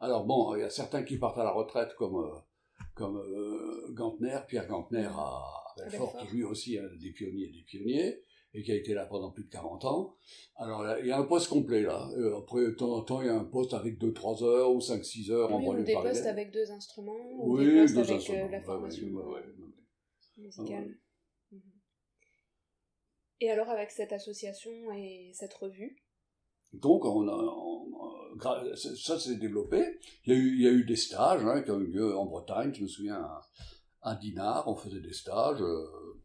B: Alors bon, il y a certains qui partent à la retraite comme, euh, comme Gantner, Pierre Gantner à Belfort, qui lui aussi a des pionniers des pionniers et qui a été là pendant plus de 40 ans. Alors il y a un poste complet là. Euh, après, de temps en temps, il y a un poste avec 2-3 heures ou 5-6 heures
A: oui, en ou des postes avec deux instruments, ou des postes avec euh, la formation musicale. Et alors avec cette association et cette revue?
B: Donc, on a, ça s'est développé. Il y, a eu, il y a eu des stages hein, qui ont eu lieu en Bretagne. Je me souviens, à, à Dinard, on faisait des stages. Euh,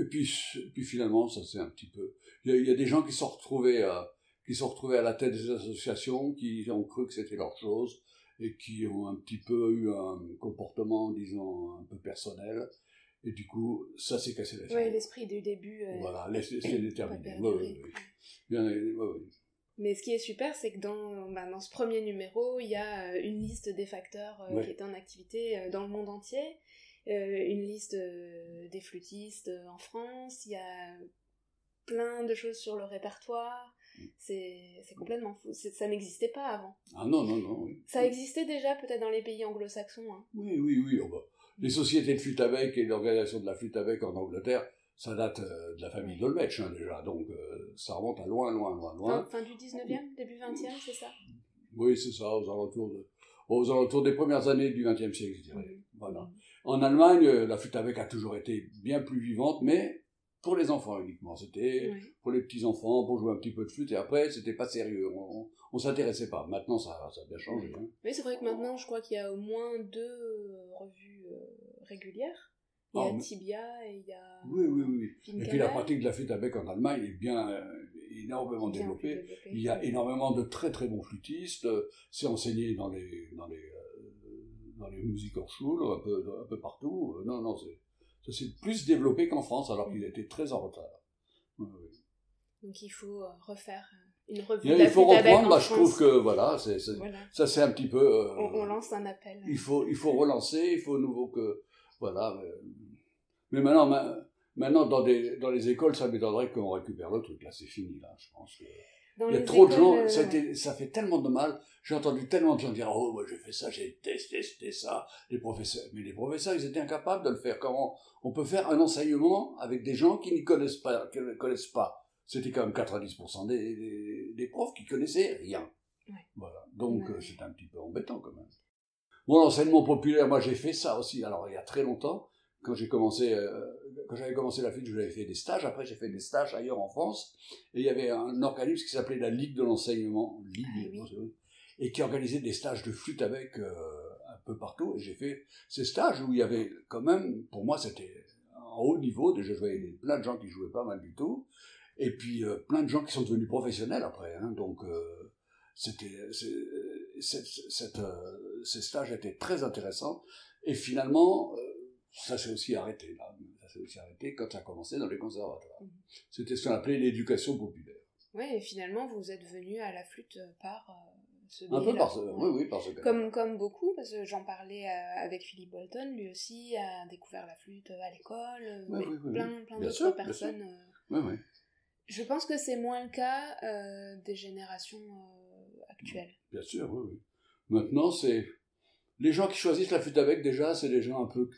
B: et puis, puis finalement, ça c'est un petit peu. Il y, a, des gens qui sont retrouvés à, qui sont retrouvés à la tête des associations, qui ont cru que c'était leur chose et qui ont un petit peu eu un comportement, disons, un peu personnel. Et du coup, ça s'est cassé
A: la Oui, l'esprit du début.
B: Euh, voilà, c'est déterminé.
A: Mais ce qui est super, c'est que dans, bah, dans ce premier numéro, il y a euh, une liste des facteurs euh, qui étaient en activité dans le monde entier. Euh, une liste euh, des flûtistes euh, en France, il y a plein de choses sur le répertoire. Mm. C'est complètement fou. Ça n'existait pas avant.
B: Ah non, non, non.
A: Ça existait déjà peut-être dans les pays anglo-saxons. Hein.
B: Oui, oui, oui. Oh, bah, les sociétés de flûte avec et l'organisation de la flûte avec en Angleterre, ça date de la famille Dolmetsch hein, déjà. Donc ça remonte à loin, loin, loin, loin.
A: Fin, fin du 19e, début 20e, c'est ça?
B: Oui, c'est ça, aux alentours, de, aux alentours des premières années du 20e siècle, je dirais. Mm. Voilà. En Allemagne, euh, la flûte avec a toujours été bien plus vivante, mais pour les enfants uniquement. C'était pour les petits enfants, pour jouer un petit peu de flûte, et après, c'était pas sérieux. On, on, s'intéressait pas. Maintenant, ça, ça a bien changé. Hein.
A: Oui, c'est vrai que maintenant, je crois qu'il y a au moins deux euh, revues euh, régulières. Il y a ah, Tibia et il y a.
B: Oui, oui, oui. et puis la pratique de la flûte avec en Allemagne est bien énormément développée. Il y a énormément de très très bons flûtistes. C'est enseigné dans les, dans les dans les musiques hors un peu, un peu partout. Euh, non, non, ça s'est plus développé qu'en France, alors qu'il était très en retard.
A: Donc il faut euh, refaire euh, une revue.
B: Il, faut reprendre, bah, je trouve que voilà, c'est, ça c'est un petit peu.
A: on, lance un appel.
B: Il faut, il faut relancer, il faut nouveau que. Voilà. Mais, maintenant, maintenant dans, des, dans les écoles, ça m'étonnerait qu'on récupère le truc. Là, c'est fini, là, je pense que. il y a trop de gens, ça, ça, fait tellement de mal. J'ai entendu tellement de gens dire Oh, moi j'ai fait ça, j'ai testé ça. Les professeurs, mais les professeurs, ils étaient incapables de le faire. Comment on peut faire un enseignement avec des gens qui ne connaissent pas, qui ne connaissent pas? C'était quand même 90% des, des, profs qui connaissaient rien. Voilà. Donc euh, c'est un petit peu embêtant quand même. Bon, l'enseignement populaire, moi j'ai fait ça aussi. Alors il y a très longtemps, quand j'ai commencé, euh, quand j'avais commencé la flûte, j'avais fait des stages. Après, j'ai fait des stages ailleurs en France. Et il y avait un organisme qui s'appelait la Ligue de l'enseignement. Ligue, ah et qui organisait des stages de flûte avec euh, un peu partout. Et j'ai fait ces stages où il y avait quand même, pour moi, c'était en haut niveau. Déjà, je voyais plein de gens qui jouaient pas mal du tout. Et puis plein de gens qui sont devenus professionnels après. Hein, donc c'était ces stages étaient très intéressants. Et finalement, ça s'est aussi arrêté là. Ça s'est aussi arrêté quand ça a commencé dans les conservatoires. Mhm. C'était ce qu'on appelait l'éducation populaire.
A: Oui, et finalement, vous êtes venu à la flûte par ce
B: Un peu par ce, oui, oui, par ce
A: comme, comme beaucoup, parce que j'en parlais euh, avec Philippe Bolton, lui aussi a découvert la flûte à l'école,
B: oui, oui,
A: plein, plein d'autres personnes. Euh.
B: Oui, oui.
A: Je pense que c'est moins le cas euh, des générations
B: Bien sûr, oui, oui. Maintenant, c'est. Les gens qui choisissent la flûte avec, déjà, c'est des gens un peu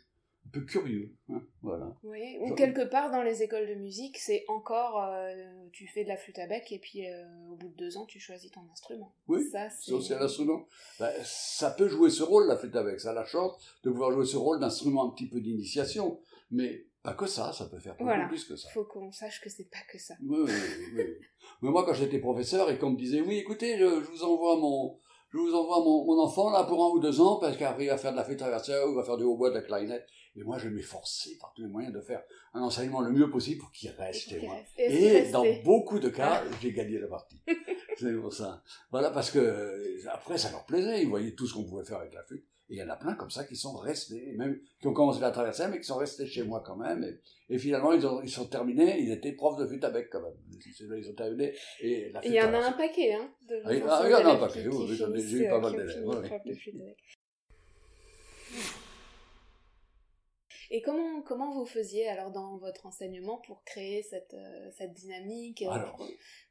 B: un peu curieux. Hein, voilà.
A: Oui, ou quelque part dans les écoles de musique, c'est encore euh, tu fais de la flûte à bec et puis euh, au bout de deux ans, tu choisis ton instrument.
B: Oui, ça, c'est un instrument. Ben, ça peut jouer ce rôle, la flûte à bec. Ça a la chance de pouvoir jouer ce rôle d'instrument un petit peu d'initiation. Mais pas que ça, ça peut faire beaucoup plus que ça.
A: Il faut qu'on sache que c'est pas que ça.
B: Oui, oui, oui. Mais moi, quand j'étais professeur et qu'on me disait, oui, écoutez, je vous envoie mon, je vous envoie mon, mon, enfant là pour un ou deux ans parce qu'après il va faire de la flûte traversière ou il va faire du hautbois, de la clarinette. Et moi, je m'efforçais par tous les moyens de faire un enseignement le mieux possible pour qu'il reste. Et, moi. et dans beaucoup de cas, *laughs* j'ai gagné la partie. c'est pour ça. Voilà, parce que après, ça leur plaisait. Ils voyaient tout ce qu'on pouvait faire avec la flûte. Et il y en a plein comme ça qui sont restés, même qui ont commencé la traverser, mais qui sont restés chez moi quand même. Et, finalement, ils, ont, ils sont terminés, ils étaient profs de flûte avec quand même. Ils ont terminé. Et
A: il y en a un paquet, hein.
B: De ah, il y en a un paquet, oui, j'ai eu pas mal d'élèves.
A: Et comment, comment vous faisiez alors dans votre enseignement pour créer cette, euh, cette dynamique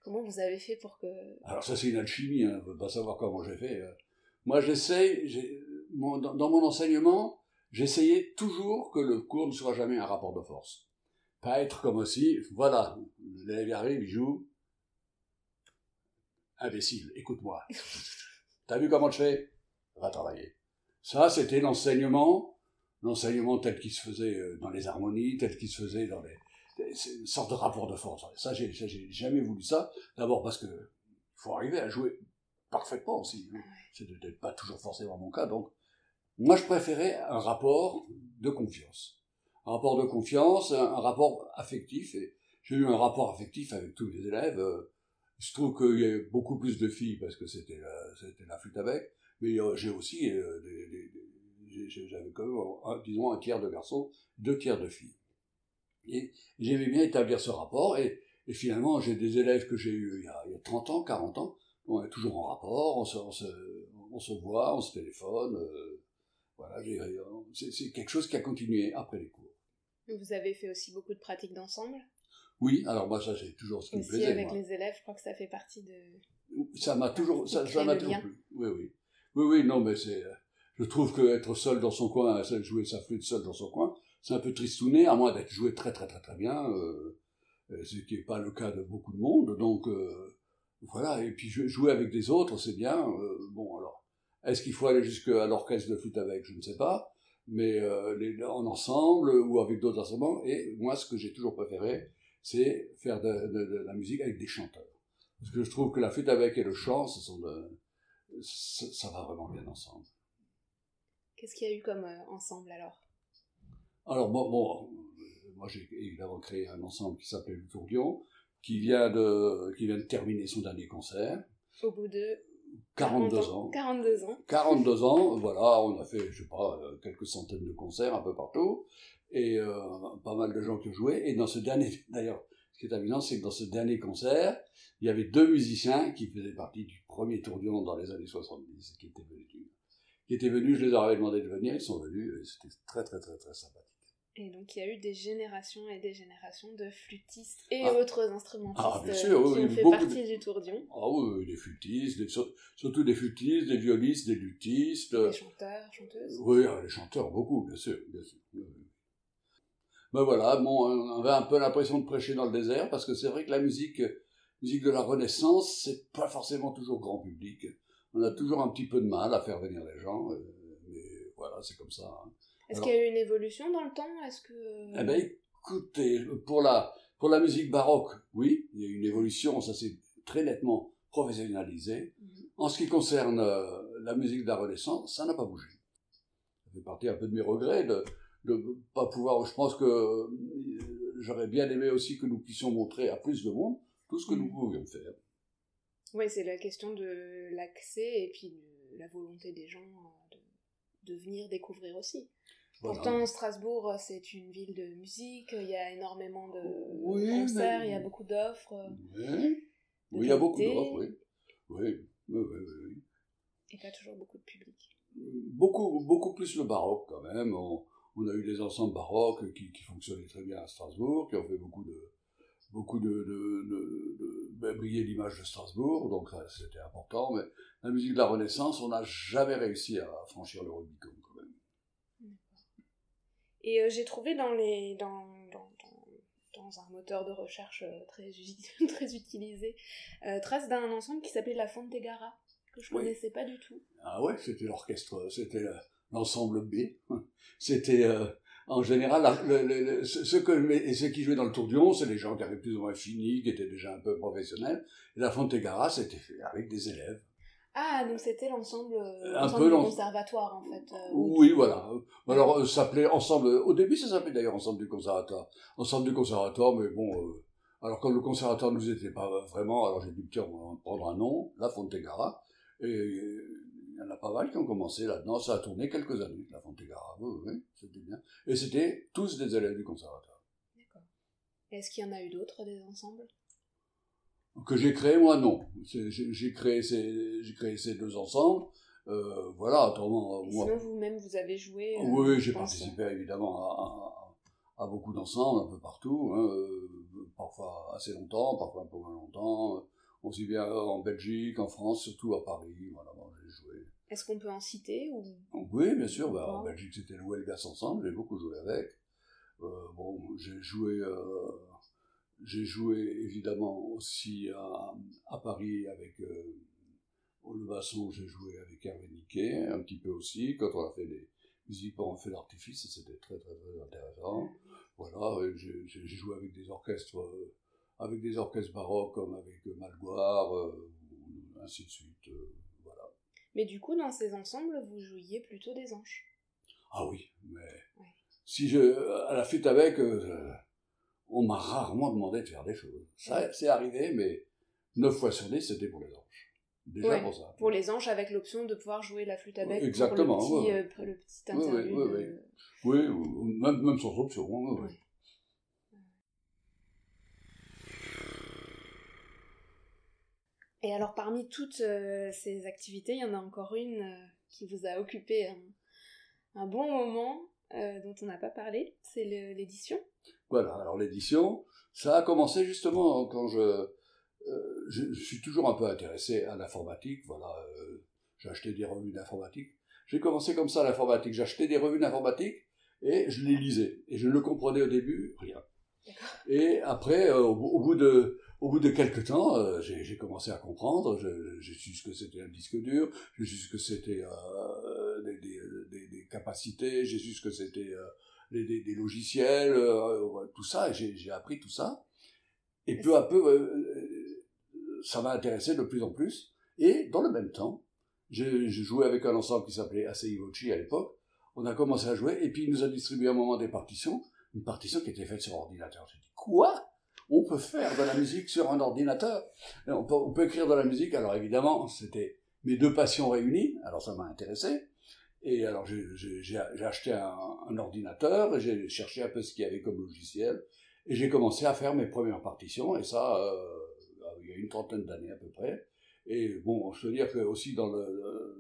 A: Comment vous avez fait pour que...
B: Alors ça c'est une alchimie, hein, on ne pas savoir comment j'ai fait. Euh. Moi j'essaye, dans, mon enseignement, j'essayais toujours que le cours ne soit jamais un rapport de force. Pas être comme aussi, voilà, l'élève arrive, il joue. Imbécile, écoute-moi. *laughs* T'as vu comment je fais? Va travailler. Ça, c'était l'enseignement, l'enseignement tel qu'il se faisait euh, dans les harmonies, tel qu'il se faisait dans les, une sorte de rapport de force. Ça, j'ai, j'ai jamais voulu ça. D'abord parce que faut arriver à jouer parfaitement aussi. C'est peut-être pas toujours forcément mon cas. Donc, moi, je préférais un rapport de confiance. Un rapport de confiance, un, rapport affectif. J'ai eu un rapport affectif avec tous les élèves. Euh, je trouve qu'il y a beaucoup plus de filles parce que c'était la, c'était la flûte avec. Mais j'ai aussi euh, j'avais quand même, disons, un tiers de garçons, deux tiers de filles. Et j'aimais bien établir ce rapport. Et, finalement, j'ai des élèves que j'ai eus il y, a, il y a 30 ans, 40 ans. On est toujours en rapport, se, se, on se voit, on se téléphone. Euh, voilà, c'est quelque chose qui a continué après les cours.
A: Vous avez fait aussi beaucoup de pratiques d'ensemble?
B: Oui, alors moi, ça, c'est toujours ce qui
A: me
B: plaisait.
A: avec les élèves, je crois que ça fait partie de.
B: Ça m'a toujours, ça, m'a toujours plu. Oui, oui. Oui, oui, non, mais c'est. Je trouve qu'être seul dans son coin, jouer sa flûte seul dans son coin, c'est un peu tristouné, à moins d'être joué très, très, très, très bien, euh, ce qui n'est pas le cas de beaucoup de monde. Donc, euh, voilà. Et puis, jouer avec des autres, c'est bien. Euh, bon, alors est-ce qu'il faut aller jusqu'à l'orchestre de flûte avec? Je ne sais pas. Mais euh, les, en ensemble ou avec d'autres instruments. Et moi, ce que j'ai toujours préféré, c'est faire de, la musique avec des chanteurs. Parce que je trouve que la flûte avec et le chant, ce sont de, ça, va vraiment bien ensemble.
A: Qu'est-ce qu'il y a eu comme euh, ensemble alors?
B: Alors, bon, bon moi j'ai évidemment créé un ensemble qui s'appelle le Tourdion, qui vient, de, qui vient de terminer son dernier concert.
A: Au bout de
B: 42 ans.
A: 42 ans.
B: 42 ans, voilà, on a fait, je sais pas, euh, quelques centaines de concerts un peu partout, et euh, pas mal de gens qui ont joué. Et dans ce dernier, *laughs* d'ailleurs, ce qui est amusant, c'est que dans ce dernier concert, il y avait deux musiciens qui faisaient partie du premier tourbillon dans les années 70, qui étaient venus. Qui étaient venus, je les avais demandé de venir, ils sont venus, et c'était très très très très sympathique.
A: Et donc il y a eu des générations et des générations de flûtistes et ah. autres instrumentistes
B: ah, bien sûr,
A: qui ont fait partie du tourdion.
B: Ah oui, des flûtistes, surtout des flûtistes, des violiste, des luthistes.
A: Des chanteurs, chanteuses.
B: Oui, ah, les chanteurs, beaucoup, bien sûr. Bien sûr. Ben voilà, bon, on avait un peu l'impression de prêcher dans le désert, parce que c'est vrai que la musique, musique de la Renaissance, c'est pas forcément toujours grand public. On a toujours un petit peu de mal à faire venir les gens, euh, mais voilà, c'est comme ça. Hein.
A: Est-ce qu'il y a eu une évolution dans le temps? Est-ce que
B: Eh ben, écoutez, pour la pour la musique baroque, oui, il y a eu une évolution, ça s'est très nettement professionnalisé. Mhm. En ce qui concerne euh, la musique de la Renaissance, ça n'a pas bougé. Ça fait partie un peu de mes regrets de ne pas pouvoir. Je pense que euh, j'aurais bien aimé aussi que nous puissions montrer à plus de monde tout ce que nous
A: Mm.
B: pouvions faire.
A: Oui, c'est la question de l'accès et puis de la volonté des gens euh, de, de venir découvrir aussi.
B: Voilà.
A: Pourtant, Strasbourg, euh, c'est une ville de musique, il y a énormément de
B: Oui,
A: concerts,
B: mais-
A: il y a beaucoup d'offres. euh,
B: Oui, il y a beaucoup d'offres, oui. Oui, oui, oui.
A: Et pas toujours beaucoup de public.
B: Beaucoup, beaucoup plus le baroque quand même. On, on a eu des ensembles baroques qui, qui fonctionnaient très bien à Strasbourg, qui ont fait beaucoup de, beaucoup de, de, de- de- ben, briller l'image de Strasbourg, donc c'était important. Mais la musique de la Renaissance, on n'a jamais réussi à franchir le Rubicon.
A: Et euh, j'ai trouvé dans, les, dans, dans, dans, dans un moteur de recherche euh, très, *laughs* très utilisé euh, trace d'un ensemble qui s'appelait la Fontegara, que je
B: Oui.
A: connaissais pas du tout.
B: Ah ouais, c'était l'orchestre, c'était euh, l'ensemble B. *laughs* C'était euh, en général la- le, le- le- ce, que et ceux qui jouaient dans le tourbillon, c'est les gens qui avaient plus ou moins fini, qui étaient déjà un peu professionnels. Et la Fontegara, c'était fait avec des élèves.
A: Ah, donc c'était l'ensemble euh,
B: Un
A: l'ensemble
B: peu
A: du conservatoire en fait. euh,
B: Oui, voilà. Alors, euh, ça s'appelait ensemble. Au début, ça s'appelait d'ailleurs ensemble du conservatoire. Ensemble du conservatoire, mais bon. euh, alors, quand le conservatoire nous était pas vraiment, alors j'ai dit tiens, on va prendre un nom, la Fontegara. Et il y en a pas mal qui ont commencé là-dedans. Ça a tourné quelques années, la Fontegara. Oui, oui, c'était bien. Et c'était tous des élèves du conservatoire.
A: D'accord. Est-ce qu'il y en a eu d'autres des ensembles?
B: Que j'ai créé, moi, non. J'ai créé, ces- j'ai créé ces deux ensembles. Euh, voilà, autrement,
A: Et
B: moi.
A: Sinon, vous-même, vous avez joué euh,
B: Oui, j'ai participé évidemment à, à- à beaucoup d'ensembles, un peu partout, hein, euh, parfois assez longtemps, parfois un peu moins longtemps, euh, aussi bien en Belgique, en France, surtout à Paris, voilà, bon, j'ai joué.
A: Est-ce qu'on peut en citer ou...
B: Oui, bien sûr, bah, en. Belgique c'était le Welgas ensemble, j'ai beaucoup joué avec. Euh, bon, j'ai joué, euh, j'ai joué évidemment aussi à, à Paris avec euh, au Le Basson, j'ai joué avec Hervé Niquet, un petit peu aussi, quand on a fait des musiques pour un feu d'artifice, c'était très très très intéressant. Voilà, j'ai joué avec des orchestres, euh, avec des orchestres baroques comme avec euh, Malgoire, euh, ainsi de suite. voilà.
A: Mais du coup, dans ces ensembles, vous jouiez plutôt des anges?
B: Ah oui, mais
A: Ouais.
B: si je à la fuite avec, euh, on m'a rarement demandé de faire des choses. Ça, c'est arrivé, mais 9 fois sur 10, c'était pour les anges. Déjà
A: Ouais,
B: pour ça.
A: Pour les anges, avec l'option de pouvoir jouer la flûte à bec
B: Exactement,
A: pour le petit,
B: ouais,
A: euh, le petit interlude. euh,
B: Oui, ou- ou même, même sans option. hein.
A: Et alors, parmi toutes euh, ces activités, il y en a encore une euh, qui vous a occupé un, un bon moment, euh, dont on n'a pas parlé, c'est l'édition.
B: Voilà, alors l'édition, ça a commencé justement quand je, euh, je, je suis toujours un peu intéressé à l'informatique, voilà, euh, j'ai acheté des revues d'informatique. J'ai commencé comme ça l'informatique, j'achetais des revues d'informatique et je les lisais. Et je ne comprenais au début rien. Et après, euh, au, bout- au bout de, au bout de quelques temps, euh, j'ai commencé à comprendre. J'ai su ce que c'était un disque dur, j'ai su ce que c'était des- capacités, j'ai su ce que c'était euh, des, des- des logiciels, euh, tout ça. J'ai appris tout ça. Et peu à peu, euh, euh, ça m'a intéressé de plus en plus. Et dans le même temps, je, je jouais avec un ensemble qui s'appelait Asei Voci à l'époque. On a commencé à jouer et puis il nous a distribué à un moment des partitions, une partition qui était faite sur ordinateur. J'ai dit quoi? On peut faire de la musique sur un ordinateur? Et on peut, on peut écrire de la musique. Alors évidemment, c'était mes deux passions réunies. Alors ça m'a intéressé. Et alors j'ai acheté un, ordinateur j'ai cherché un peu ce qu'il y avait comme logiciel. Et j'ai commencé à faire mes premières partitions. Et ça, euh, il y a une trentaine d'années à peu près. Et bon, je veux dire que aussi dans le,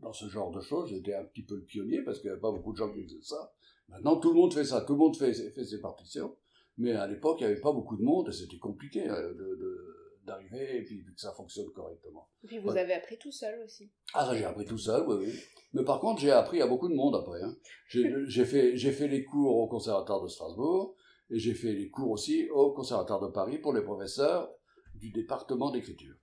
B: dans, ce genre de choses, j'étais un petit peu le pionnier parce qu'il n'y avait pas beaucoup de gens qui faisaient ça. Maintenant, tout le monde fait ça, tout le monde fait, fait ses partitions. Mais à l'époque, il n'y avait pas beaucoup de monde et c'était compliqué euh, de- d'arriver et puis que ça fonctionne correctement.
A: Et puis vous
B: Ouais.
A: avez appris tout seul aussi.
B: Ah, ça, j'ai appris tout seul, oui, oui. Mais par contre, j'ai appris à beaucoup de monde après. hein. J'ai *laughs* fait, fait les cours au Conservatoire de Strasbourg et j'ai fait les cours aussi au Conservatoire de Paris pour les professeurs du département d'écriture.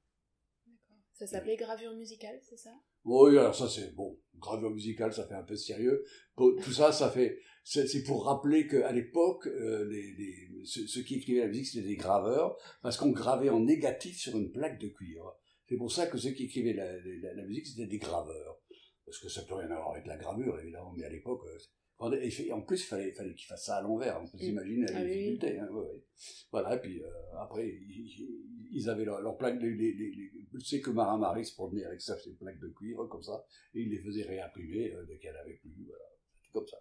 A: Ça s'appelait gravure musicale, c'est ça?
B: Oui, alors ça c'est bon, gravure musicale, ça fait un peu sérieux. Tout ça, ça fait, c'est pour rappeler qu'à l'époque, euh, les, les- ceux, ceux qui écrivaient la musique, c'était des graveurs, parce qu'on gravait en négatif sur une plaque de cuivre. C'est pour ça que ceux qui écrivaient la, la- la musique, c'était des graveurs. Parce que ça peut rien avoir avec la gravure, évidemment, mais à l'époque, euh, Et en plus, il fallait, fallait qu'il fasse ça à l'envers. On peut s'imaginer la
A: Ah oui.
B: difficulté. hein, ouais, ouais. Voilà, et puis euh, après, ils, ils avaient leur, leur plaque. Les, les- je sais que Marin Marie se promenait avec ça, ces plaques de cuivre, comme ça, et il les faisait réimprimer euh, dès qu'elle avait plus. Voilà. Comme ça.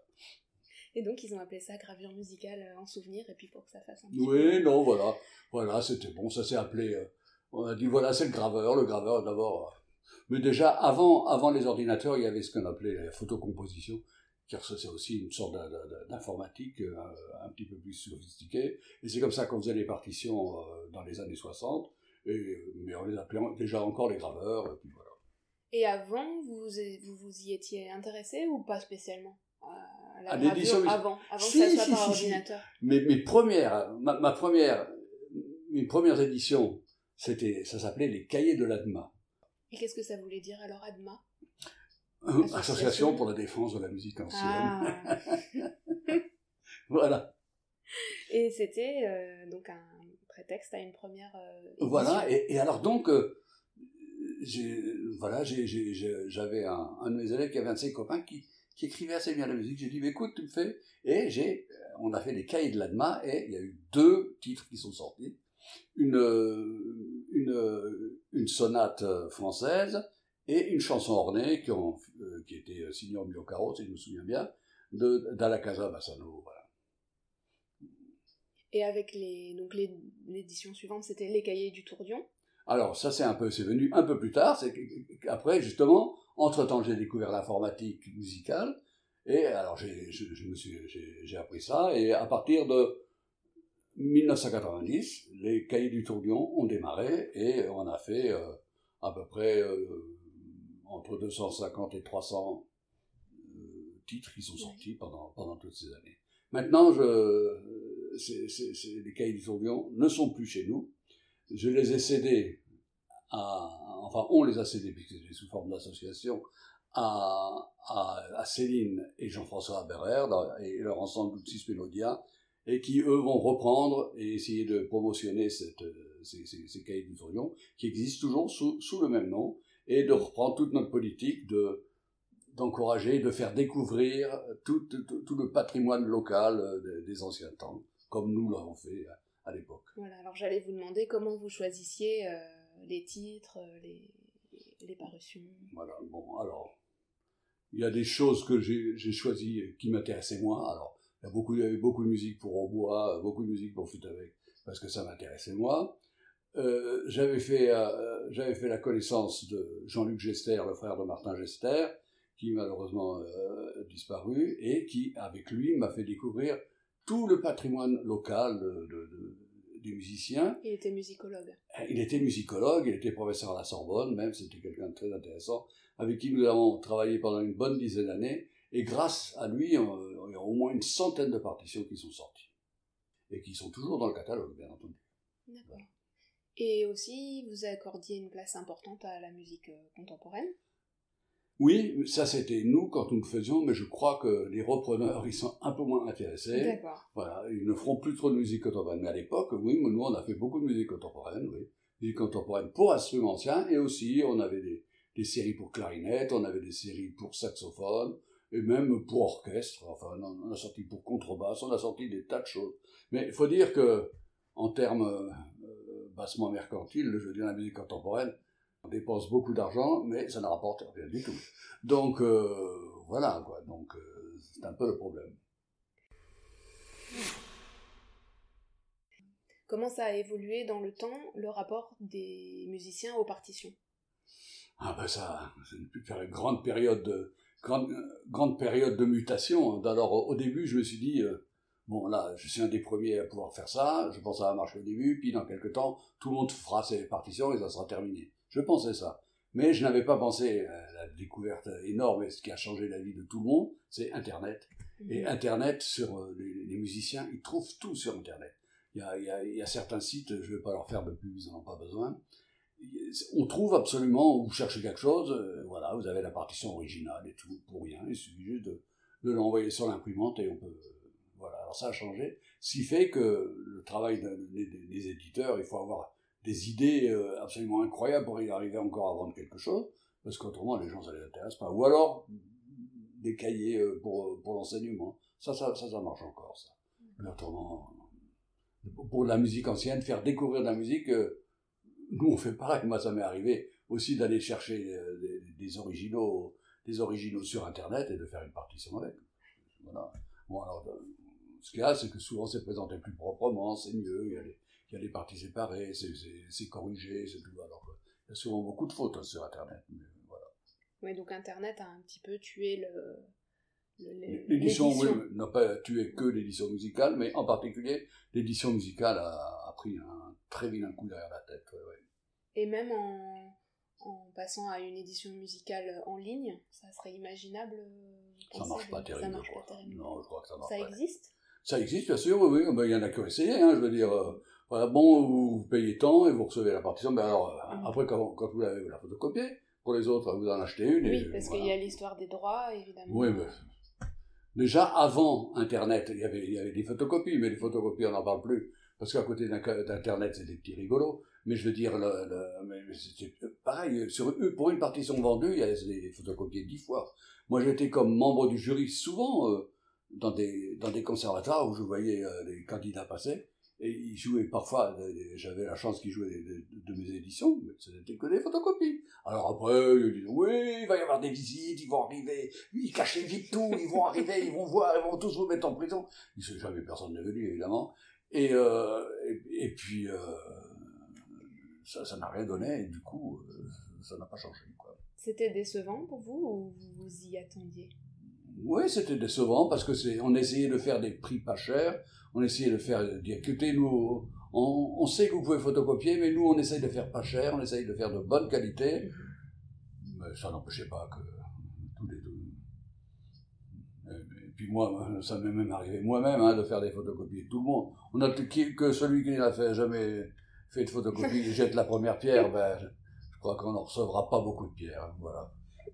A: Et donc, ils ont appelé ça gravure musicale euh, en souvenir, et puis pour que ça fasse un petit
B: Oui, non, voilà. Voilà, c'était bon, ça s'est appelé. euh, on a dit, voilà, c'est le graveur. Le graveur, d'abord. euh, mais déjà, avant, avant les ordinateurs, il y avait ce qu'on appelait la photocomposition, car ça, c'est aussi une sorte d'in- d'in- d'informatique un petit peu plus sophistiquée. Et c'est comme ça qu'on faisait les partitions dans les années 60. Et, euh, mais on les appelait déjà encore les graveurs. Et puis voilà.
A: Et avant, vous vous, vous y étiez intéressé ou pas spécialement à la
B: À
A: gravure
B: l'édition, mais-
A: avant, avant
B: Si,
A: que ça soit
B: si,
A: par
B: si.
A: ordinateur?
B: Mes, mes premières, ma, ma première, mes premières éditions, c'était, ça s'appelait les cahiers de l'ADMA.
A: Et qu'est-ce que ça voulait dire alors, Adma?
B: Association?
A: Association
B: pour la défense de la musique ancienne.
A: Ah *laughs*
B: Voilà.
A: Et c'était euh, donc un prétexte à une première euh.
B: Voilà. Et, alors donc, euh, voilà, j'avais un, un de mes élèves qui avait un de ses copains qui, écrivait assez bien la musique. J'ai dit, écoute, tu me fais. Et j'ai, on a fait les cahiers de l'ADMA et il y a eu deux titres qui sont sortis. Une, euh, une, euh, une sonate euh, française et une chanson ornée qui, ont, euh, qui était euh, signée en Mio Caro, si je me souviens bien, de d'Ala Casa Bassano. Voilà.
A: Et avec les donc l'édition suivante, c'était les cahiers du Tourdion.
B: Alors ça c'est un peu, c'est venu un peu plus tard. C'est qu'après justement, entre temps j'ai découvert l'informatique musicale et alors j'ai, je, je me suis, j'ai, appris ça et à partir de 1990, les cahiers du tourbillon ont démarré et on a fait euh, à peu près euh, entre 250 et 300 euh, titres qui sont sortis pendant, pendant toutes ces années. Maintenant, je, c'est- les cahiers du tourbillon ne sont plus chez nous. Je les ai cédés à, enfin, on les a cédés, puisque c'était sous forme d'association, à, à, Céline et Jean-François dans- et leur ensemble de six mélodiens, et qui, eux, vont reprendre et essayer de promotionner cette, ces, ces, ces cahiers du Tourion, qui existent toujours sous, sous le même nom, et de reprendre toute notre politique de d'encourager, de faire découvrir tout, tout, le patrimoine local euh, des anciens temps, comme nous l'avons fait à, à l'époque.
A: Voilà. Alors j'allais vous demander comment vous choisissiez euh, les titres, euh, les, les parutions.
B: Voilà, bon, alors, il y a des choses que j'ai choisies qui m'intéressaient moins. Alors, il y, a beaucoup, il y avait beaucoup de musique pour Aubois, beaucoup de musique pour Flûte avec, parce que ça m'intéressait moi. Euh, j'avais fait, euh, j'avais fait la connaissance de Jean-Luc Gester, le frère de Martin Gester, qui malheureusement euh, disparu, et qui, avec lui, m'a fait découvrir tout le patrimoine local de- de- de- des musiciens.
A: Il était musicologue.
B: Il était musicologue, il était professeur à la Sorbonne, même, c'était quelqu'un de très intéressant, avec qui nous avons travaillé pendant une bonne dizaine d'années, et grâce à lui, on- il y a au moins une centaine de partitions qui sont sorties, et qui sont toujours dans le catalogue, bien entendu.
A: D'accord. Et aussi, vous accordiez une place importante à la musique euh, contemporaine.
B: Oui, ça c'était nous quand nous le faisions, mais je crois que les repreneurs, ils sont un peu moins intéressés.
A: D'accord.
B: Voilà, ils ne feront plus trop de musique contemporaine. Mais à l'époque, oui, nous on a fait beaucoup de musique contemporaine, oui. Musique contemporaine pour instruments anciens, et aussi on avait des, des séries pour clarinette, on avait des séries pour saxophone, et même pour orchestre, enfin on a sorti pour contrebasse, on a sorti des tas de choses. Mais il faut dire que, en termes euh, bassement mercantiles, je veux dire la musique contemporaine, on dépense beaucoup d'argent, mais ça ne rapporte rien du tout. Donc euh, voilà, quoi. Donc euh, c'est un peu le problème.
A: Comment ça a évolué dans le temps le rapport des musiciens aux partitions?
B: Ah ben ça, c'est une grande période de grande, grande période de mutation. Alors au au début, je me suis dit euh, bon là, je suis un des premiers à pouvoir faire ça. Je pense que ça va marcher au début, puis dans quelques temps, tout le monde fera ses partitions et ça sera terminé. Je pensais ça, mais je n'avais pas pensé à la découverte énorme et ce qui a changé la vie de tout le monde, c'est Internet. Et Internet, sur euh, les, les musiciens, ils trouvent tout sur Internet. Il y a, il y a- il y a certains sites, je ne vais pas leur faire de pub, ils n'en ont pas besoin. On trouve absolument, vous cherchez quelque chose, euh, voilà, vous avez la partition originale et tout, pour rien, il suffit juste de, de l'envoyer sur l'imprimante et on peut... euh, Voilà, alors ça a changé. Ce qui fait que le travail de- des, des- des éditeurs, il faut avoir des idées euh, absolument incroyables pour y arriver encore à vendre quelque chose, parce qu'autrement les gens ça les intéresse pas. Ou alors des cahiers pour, pour l'enseignement. Ça, ça, ça, ça marche encore, ça. Mais autrement, pour la musique ancienne, faire découvrir de la musique, nous on fait pareil. Moi, ça m'est arrivé aussi d'aller chercher des, des, originaux, des originaux sur Internet et de faire une partition avec. Voilà. Bon, alors, ce qu'il y a, c'est que souvent c'est présenté plus proprement, c'est mieux, il y, a des, il y a des parties séparées, c'est corrigé, c'est tout. Alors, il y a souvent beaucoup de fautes hein, sur Internet. Mais voilà.
A: Oui, donc Internet a un petit peu tué le.
B: L'édition, oui, n'a pas tué que l'édition musicale, mais en particulier, l'édition musicale a, a, pris un très vilain coup derrière la tête. Ouais,
A: Et même en, en passant à une édition musicale en ligne, ça serait imaginable
B: Ça marche pas terrible, marche pas terrible. Non, je crois que ça marche
A: ça
B: pas.
A: existe?
B: Ça existe, bien sûr, oui, oui. Il y en a qui ont essayé, hein, je veux dire. Euh, voilà, bon, vous, payez tant et vous recevez la partition. Ben alors, euh, mm. après, quand, quand vous l'avez, vous la photocopiez. Pour les autres, vous en achetez une.
A: Oui, parce qu'il y a l'histoire des droits, évidemment.
B: Oui, mais déjà avant Internet, il y avait, il y avait des photocopies, mais les photocopies, on n'en parle plus. Parce qu'à côté d'Internet, c'est des petits rigolos. Mais je veux dire, le, le, c'est pareil, sur, pour une partition vendue, il y a des photocopiés dix fois. Moi, j'étais comme membre du jury souvent euh, dans, des, dans des conservatoires où je voyais euh, les candidats passer. Et ils jouaient parfois, j'avais la chance qu'ils jouaient de, mes éditions, mais ce n'était que des photocopies. Alors après, ils disaient, oui, il va y avoir des visites, ils vont arriver, ils cachaient vite tout, ils vont arriver, ils vont voir, ils vont tous vous mettre en prison. Jamais personne n'est venu, évidemment. Et, euh, et, et, puis, euh, ça n'a rien donné, et du coup, euh, ça n'a pas changé.
A: C'était décevant pour vous ou vous vous y attendiez?
B: Oui, c'était décevant parce que c'est, on essayait de faire des prix pas chers, on essayait de faire, dire, écoutez, nous, on, on, sait que vous pouvez photocopier, mais nous, on essaye de faire pas cher, on essaye de faire de bonne qualité, mais ça n'empêchait pas que tous les deux. Et puis moi, ça m'est même arrivé moi-même hein, de faire des photocopies de tout le monde. On a que celui qui n'a fait jamais fait de photocopie jette la première pierre, ben, je crois qu'on n'en recevra pas beaucoup de pierres. Hein, voilà.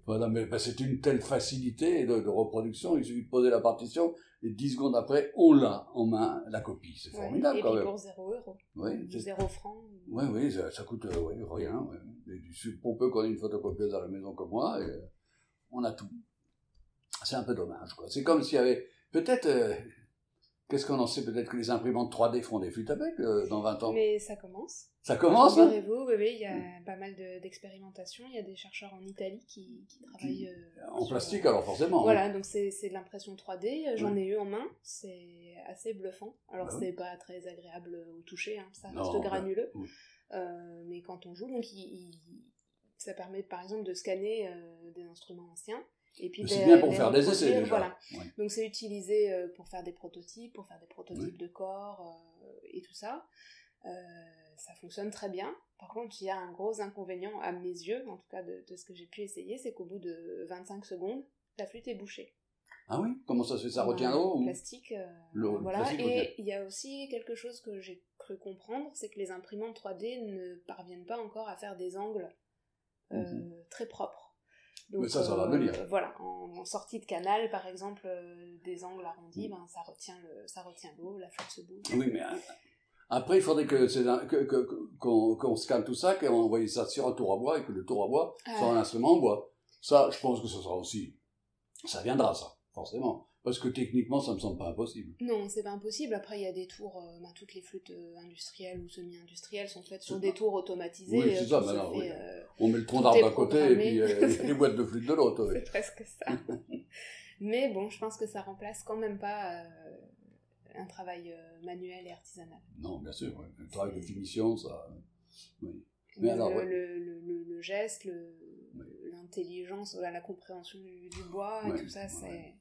B: Voilà, mais c'est une telle facilité de, reproduction, il suffit de poser la partition, et dix secondes après, on l'a en main, la copie. C'est formidable
A: et
B: quand
A: puis
B: même.
A: pour zéro euro. Oui, zéro franc.
B: Oui, oui, ça, coûte euh, rien. pour peu qu'on ait une photocopieuse à la maison comme moi, et, on a tout. C'est un peu dommage. quoi. C'est comme s'il y avait. Peut-être. Euh, Qu'est-ce qu'on en sait Peut-être que les imprimantes 3D font des flûtes avec euh, dans 20 ans?
A: Mais ça commence.
B: Ça commence hein?
A: Vous oui, il y a pas mal d'expérimentations. il y a des chercheurs en Italie qui, travaillent. Euh,
B: en plastique, alors forcément.
A: Voilà, donc c'est de l'impression 3D. J'en ai eu en main. C'est assez bluffant. Alors, bah c'est pas très agréable au toucher, hein, ça reste granuleux. Euh, mais quand on joue, donc ça permet par exemple de scanner des instruments anciens
B: et puis c'est bien pour faire des essais déjà. Voilà.
A: Donc c'est utilisé euh, pour faire des prototypes, pour faire des prototypes de corps euh, et tout ça. Euh, ça fonctionne très bien. Par contre, il y a un gros inconvénient à mes yeux, en tout cas de, ce que j'ai pu essayer, c'est qu'au bout de 25 secondes, la flûte est bouchée.
B: Ah oui? Comment ça se fait? Ça retient l'eau
A: Plastique. voilà. et il y a aussi quelque chose que j'ai cru comprendre, c'est que les imprimantes 3D ne parviennent pas encore à faire des angles mhm. très propres.
B: Mais ça, ça va venir.
A: Euh, voilà, en, sortie de canal, par exemple, euh, des angles arrondis, mm. ben, ça retient le, ça retient l'eau, la flotte se bouge.
B: Oui, mais hein, après, il faudrait que qu'on scanne tout ça, qu'on envoie ça sur un tour à bois et que le tour à bois soit un instrument en bois. Ça, je pense que ce sera aussi, ça viendra, ça, forcément. Parce que techniquement, ça me semble pas impossible.
A: Non, c'est pas impossible. Après, il y a des tours, euh, ben, toutes les flûtes industrielles ou semi-industrielles sont faites sur des tours automatisés.
B: Oui, c'est ça, maintenant, oui on met le tronc d'arbre d'un côté et puis euh, *laughs* les boîtes de flûte de l'autre. *laughs*
A: C'est presque ça. *laughs* Mais bon, je pense que ça remplace quand même pas euh, un travail euh, manuel et artisanal.
B: Non, bien sûr, le travail de finition, ça.
A: Oui. Mais alors, le, le, le, geste, l'intelligence, la compréhension du, bois et tout ça, c'est.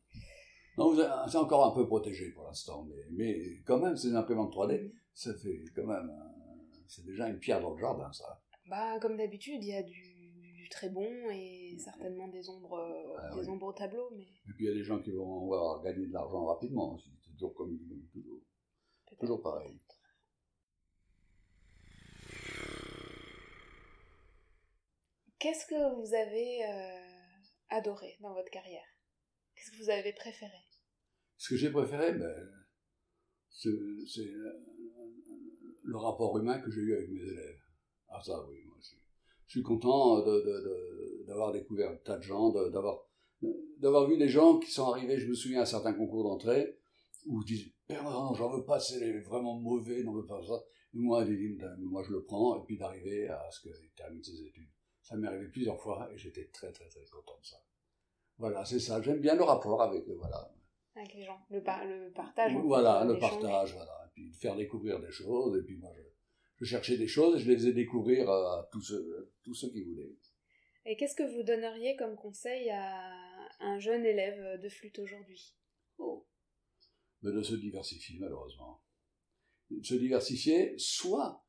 B: Non, c'est encore un peu protégé pour l'instant, mais, mais quand même, ces imprimantes 3D, ça fait quand même. C'est déjà une pierre dans le jardin, ça.
A: Bah, comme d'habitude, il y a du, très bon et certainement des ombres, ah des ombres au tableau. Mais...
B: Et puis il y a des gens qui vont avoir gagné de l'argent rapidement aussi. C'est toujours comme toujours, toujours pareil.
A: Qu'est-ce que vous avez euh, adoré dans votre carrière? Qu'est-ce que vous avez préféré?
B: Ce que j'ai préféré, ben, c'est le rapport humain que j'ai eu avec mes élèves. Ah ça oui, moi je, suis content d'avoir découvert un tas de gens, d'avoir vu des gens qui sont arrivés, je me souviens à certains concours d'entrée, où ils disent Père, j'en veux pas, c'est vraiment mauvais, n'en veux pas ça. Et moi, moi, je le prends, et puis d'arriver à ce qu'il termine ses études. Ça m'est arrivé plusieurs fois, et j'étais très, très, très content de ça. Voilà, c'est ça. J'aime bien le rapport avec, voilà.
A: Avec les gens, le, le partage.
B: Voilà, le partage, voilà. Et puis faire découvrir des choses, et puis moi, je, je cherchais des choses, et je les faisais découvrir à tous ceux, tous ceux qui voulaient.
A: Et qu'est-ce que vous donneriez comme conseil à un jeune élève de flûte aujourd'hui?
B: Oh. Mais de se diversifier, malheureusement. De se diversifier, soit,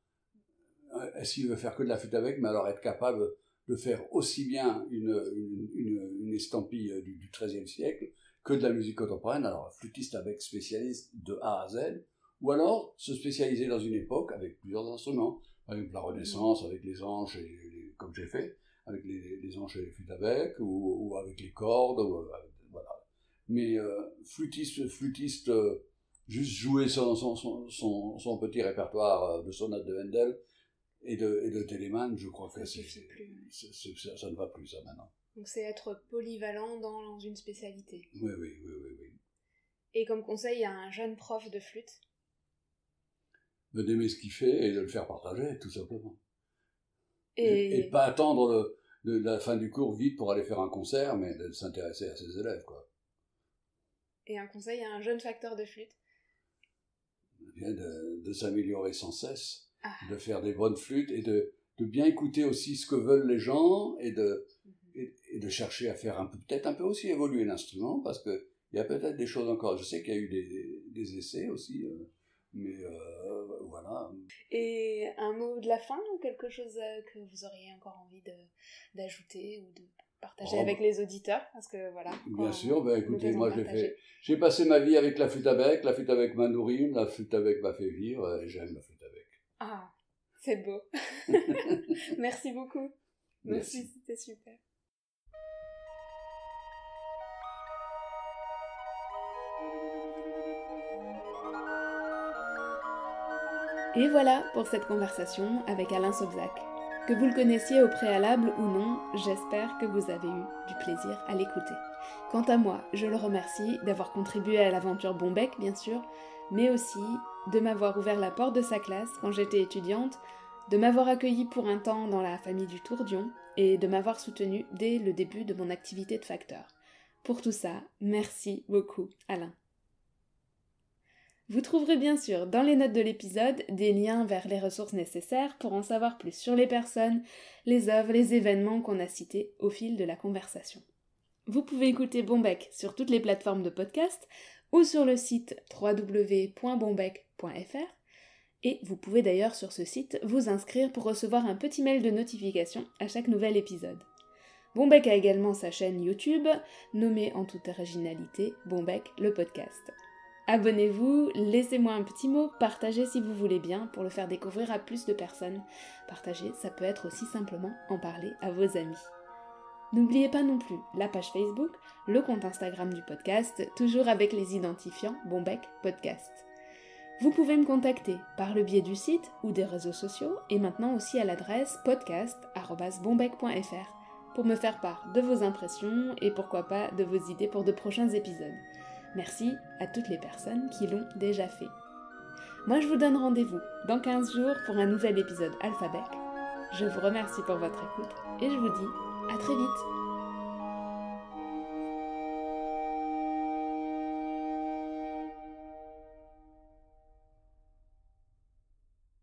B: euh, qu'il veut faire que de la flûte avec, mais alors être capable de faire aussi bien une, une, une, estampille du, XIIIe siècle que de la musique contemporaine, alors flûtiste avec spécialiste de A à Z, ou alors se spécialiser dans une époque avec plusieurs instruments, par exemple la Renaissance avec les anges, et, comme j'ai fait, avec les, les anges et les flûtes avec, ou, avec les cordes, euh, voilà. Mais euh, flûtiste, flûtiste, euh, juste jouer son, son, son, son, petit répertoire de sonates de Handel et de, et de Telemann, je crois que ça, ça ne va plus ça maintenant.
A: Donc c'est être polyvalent dans une spécialité.
B: Oui, oui, oui, oui, oui.
A: Et comme conseil à un jeune prof de flûte?
B: D'aimer ce qu'il fait et de le faire partager, tout simplement. Et, pas attendre la fin du cours vite pour aller faire un concert, mais de s'intéresser à ses élèves, quoi.
A: Et un conseil à un jeune facteur de flûte?
B: De, de s'améliorer sans cesse. De faire des bonnes flûtes et de, de, bien écouter aussi ce que veulent les gens et de, mhm. et, de chercher à faire un peu, peut-être un peu aussi évoluer l'instrument parce que il y a peut-être des choses encore. Je sais qu'il y a eu des, des essais aussi. Euh, mais euh, voilà.
A: Et un mot de la fin ou quelque chose euh, que vous auriez encore envie d'ajouter ou de partager oh, avec bah. les auditeurs? Parce que voilà.
B: Bien sûr, ben écoutez, moi j'ai fait, j'ai passé ma vie avec la flûte à bec, la flûte avec ma nourrice, la flûte avec m'a fait vivre et j'aime la flûte avec.
A: Ah, c'est beau. *laughs* Merci beaucoup. Merci c'était super. Et voilà pour cette conversation avec Alain Sobzac. Que vous le connaissiez au préalable ou non, j'espère que vous avez eu du plaisir à l'écouter. Quant à moi, je le remercie d'avoir contribué à l'aventure Bombec, bien sûr, mais aussi de m'avoir ouvert la porte de sa classe quand j'étais étudiante, de m'avoir accueilli pour un temps dans la famille du Tourdion et de m'avoir soutenu dès le début de mon activité de facteur. Pour tout ça, merci beaucoup, Alain. Vous trouverez bien sûr dans les notes de l'épisode des liens vers les ressources nécessaires pour en savoir plus sur les personnes, les œuvres, les événements qu'on a cités au fil de la conversation. Vous pouvez écouter Bombec sur toutes les plateformes de podcast ou sur le site www.bombec.fr et vous pouvez d'ailleurs sur ce site vous inscrire pour recevoir un petit mail de notification à chaque nouvel épisode. Bombec a également sa chaîne YouTube, nommée en toute originalité Bombec le podcast. Abonnez-vous, laissez-moi un petit mot, partagez si vous voulez bien pour le faire découvrir à plus de personnes. Partager, ça peut être aussi simplement en parler à vos amis. N'oubliez pas non plus la page Facebook, le compte Instagram du podcast, toujours avec les identifiants Bombec Podcast. Vous pouvez me contacter par le biais du site ou des réseaux sociaux et maintenant aussi à l'adresse podcast.bombec.fr pour me faire part de vos impressions et pourquoi pas de vos idées pour de prochains épisodes. Merci à toutes les personnes qui l'ont déjà fait. Moi, je vous donne rendez-vous dans 15 jours pour un nouvel épisode Alphabet. Je vous remercie pour votre écoute et je vous dis à très vite.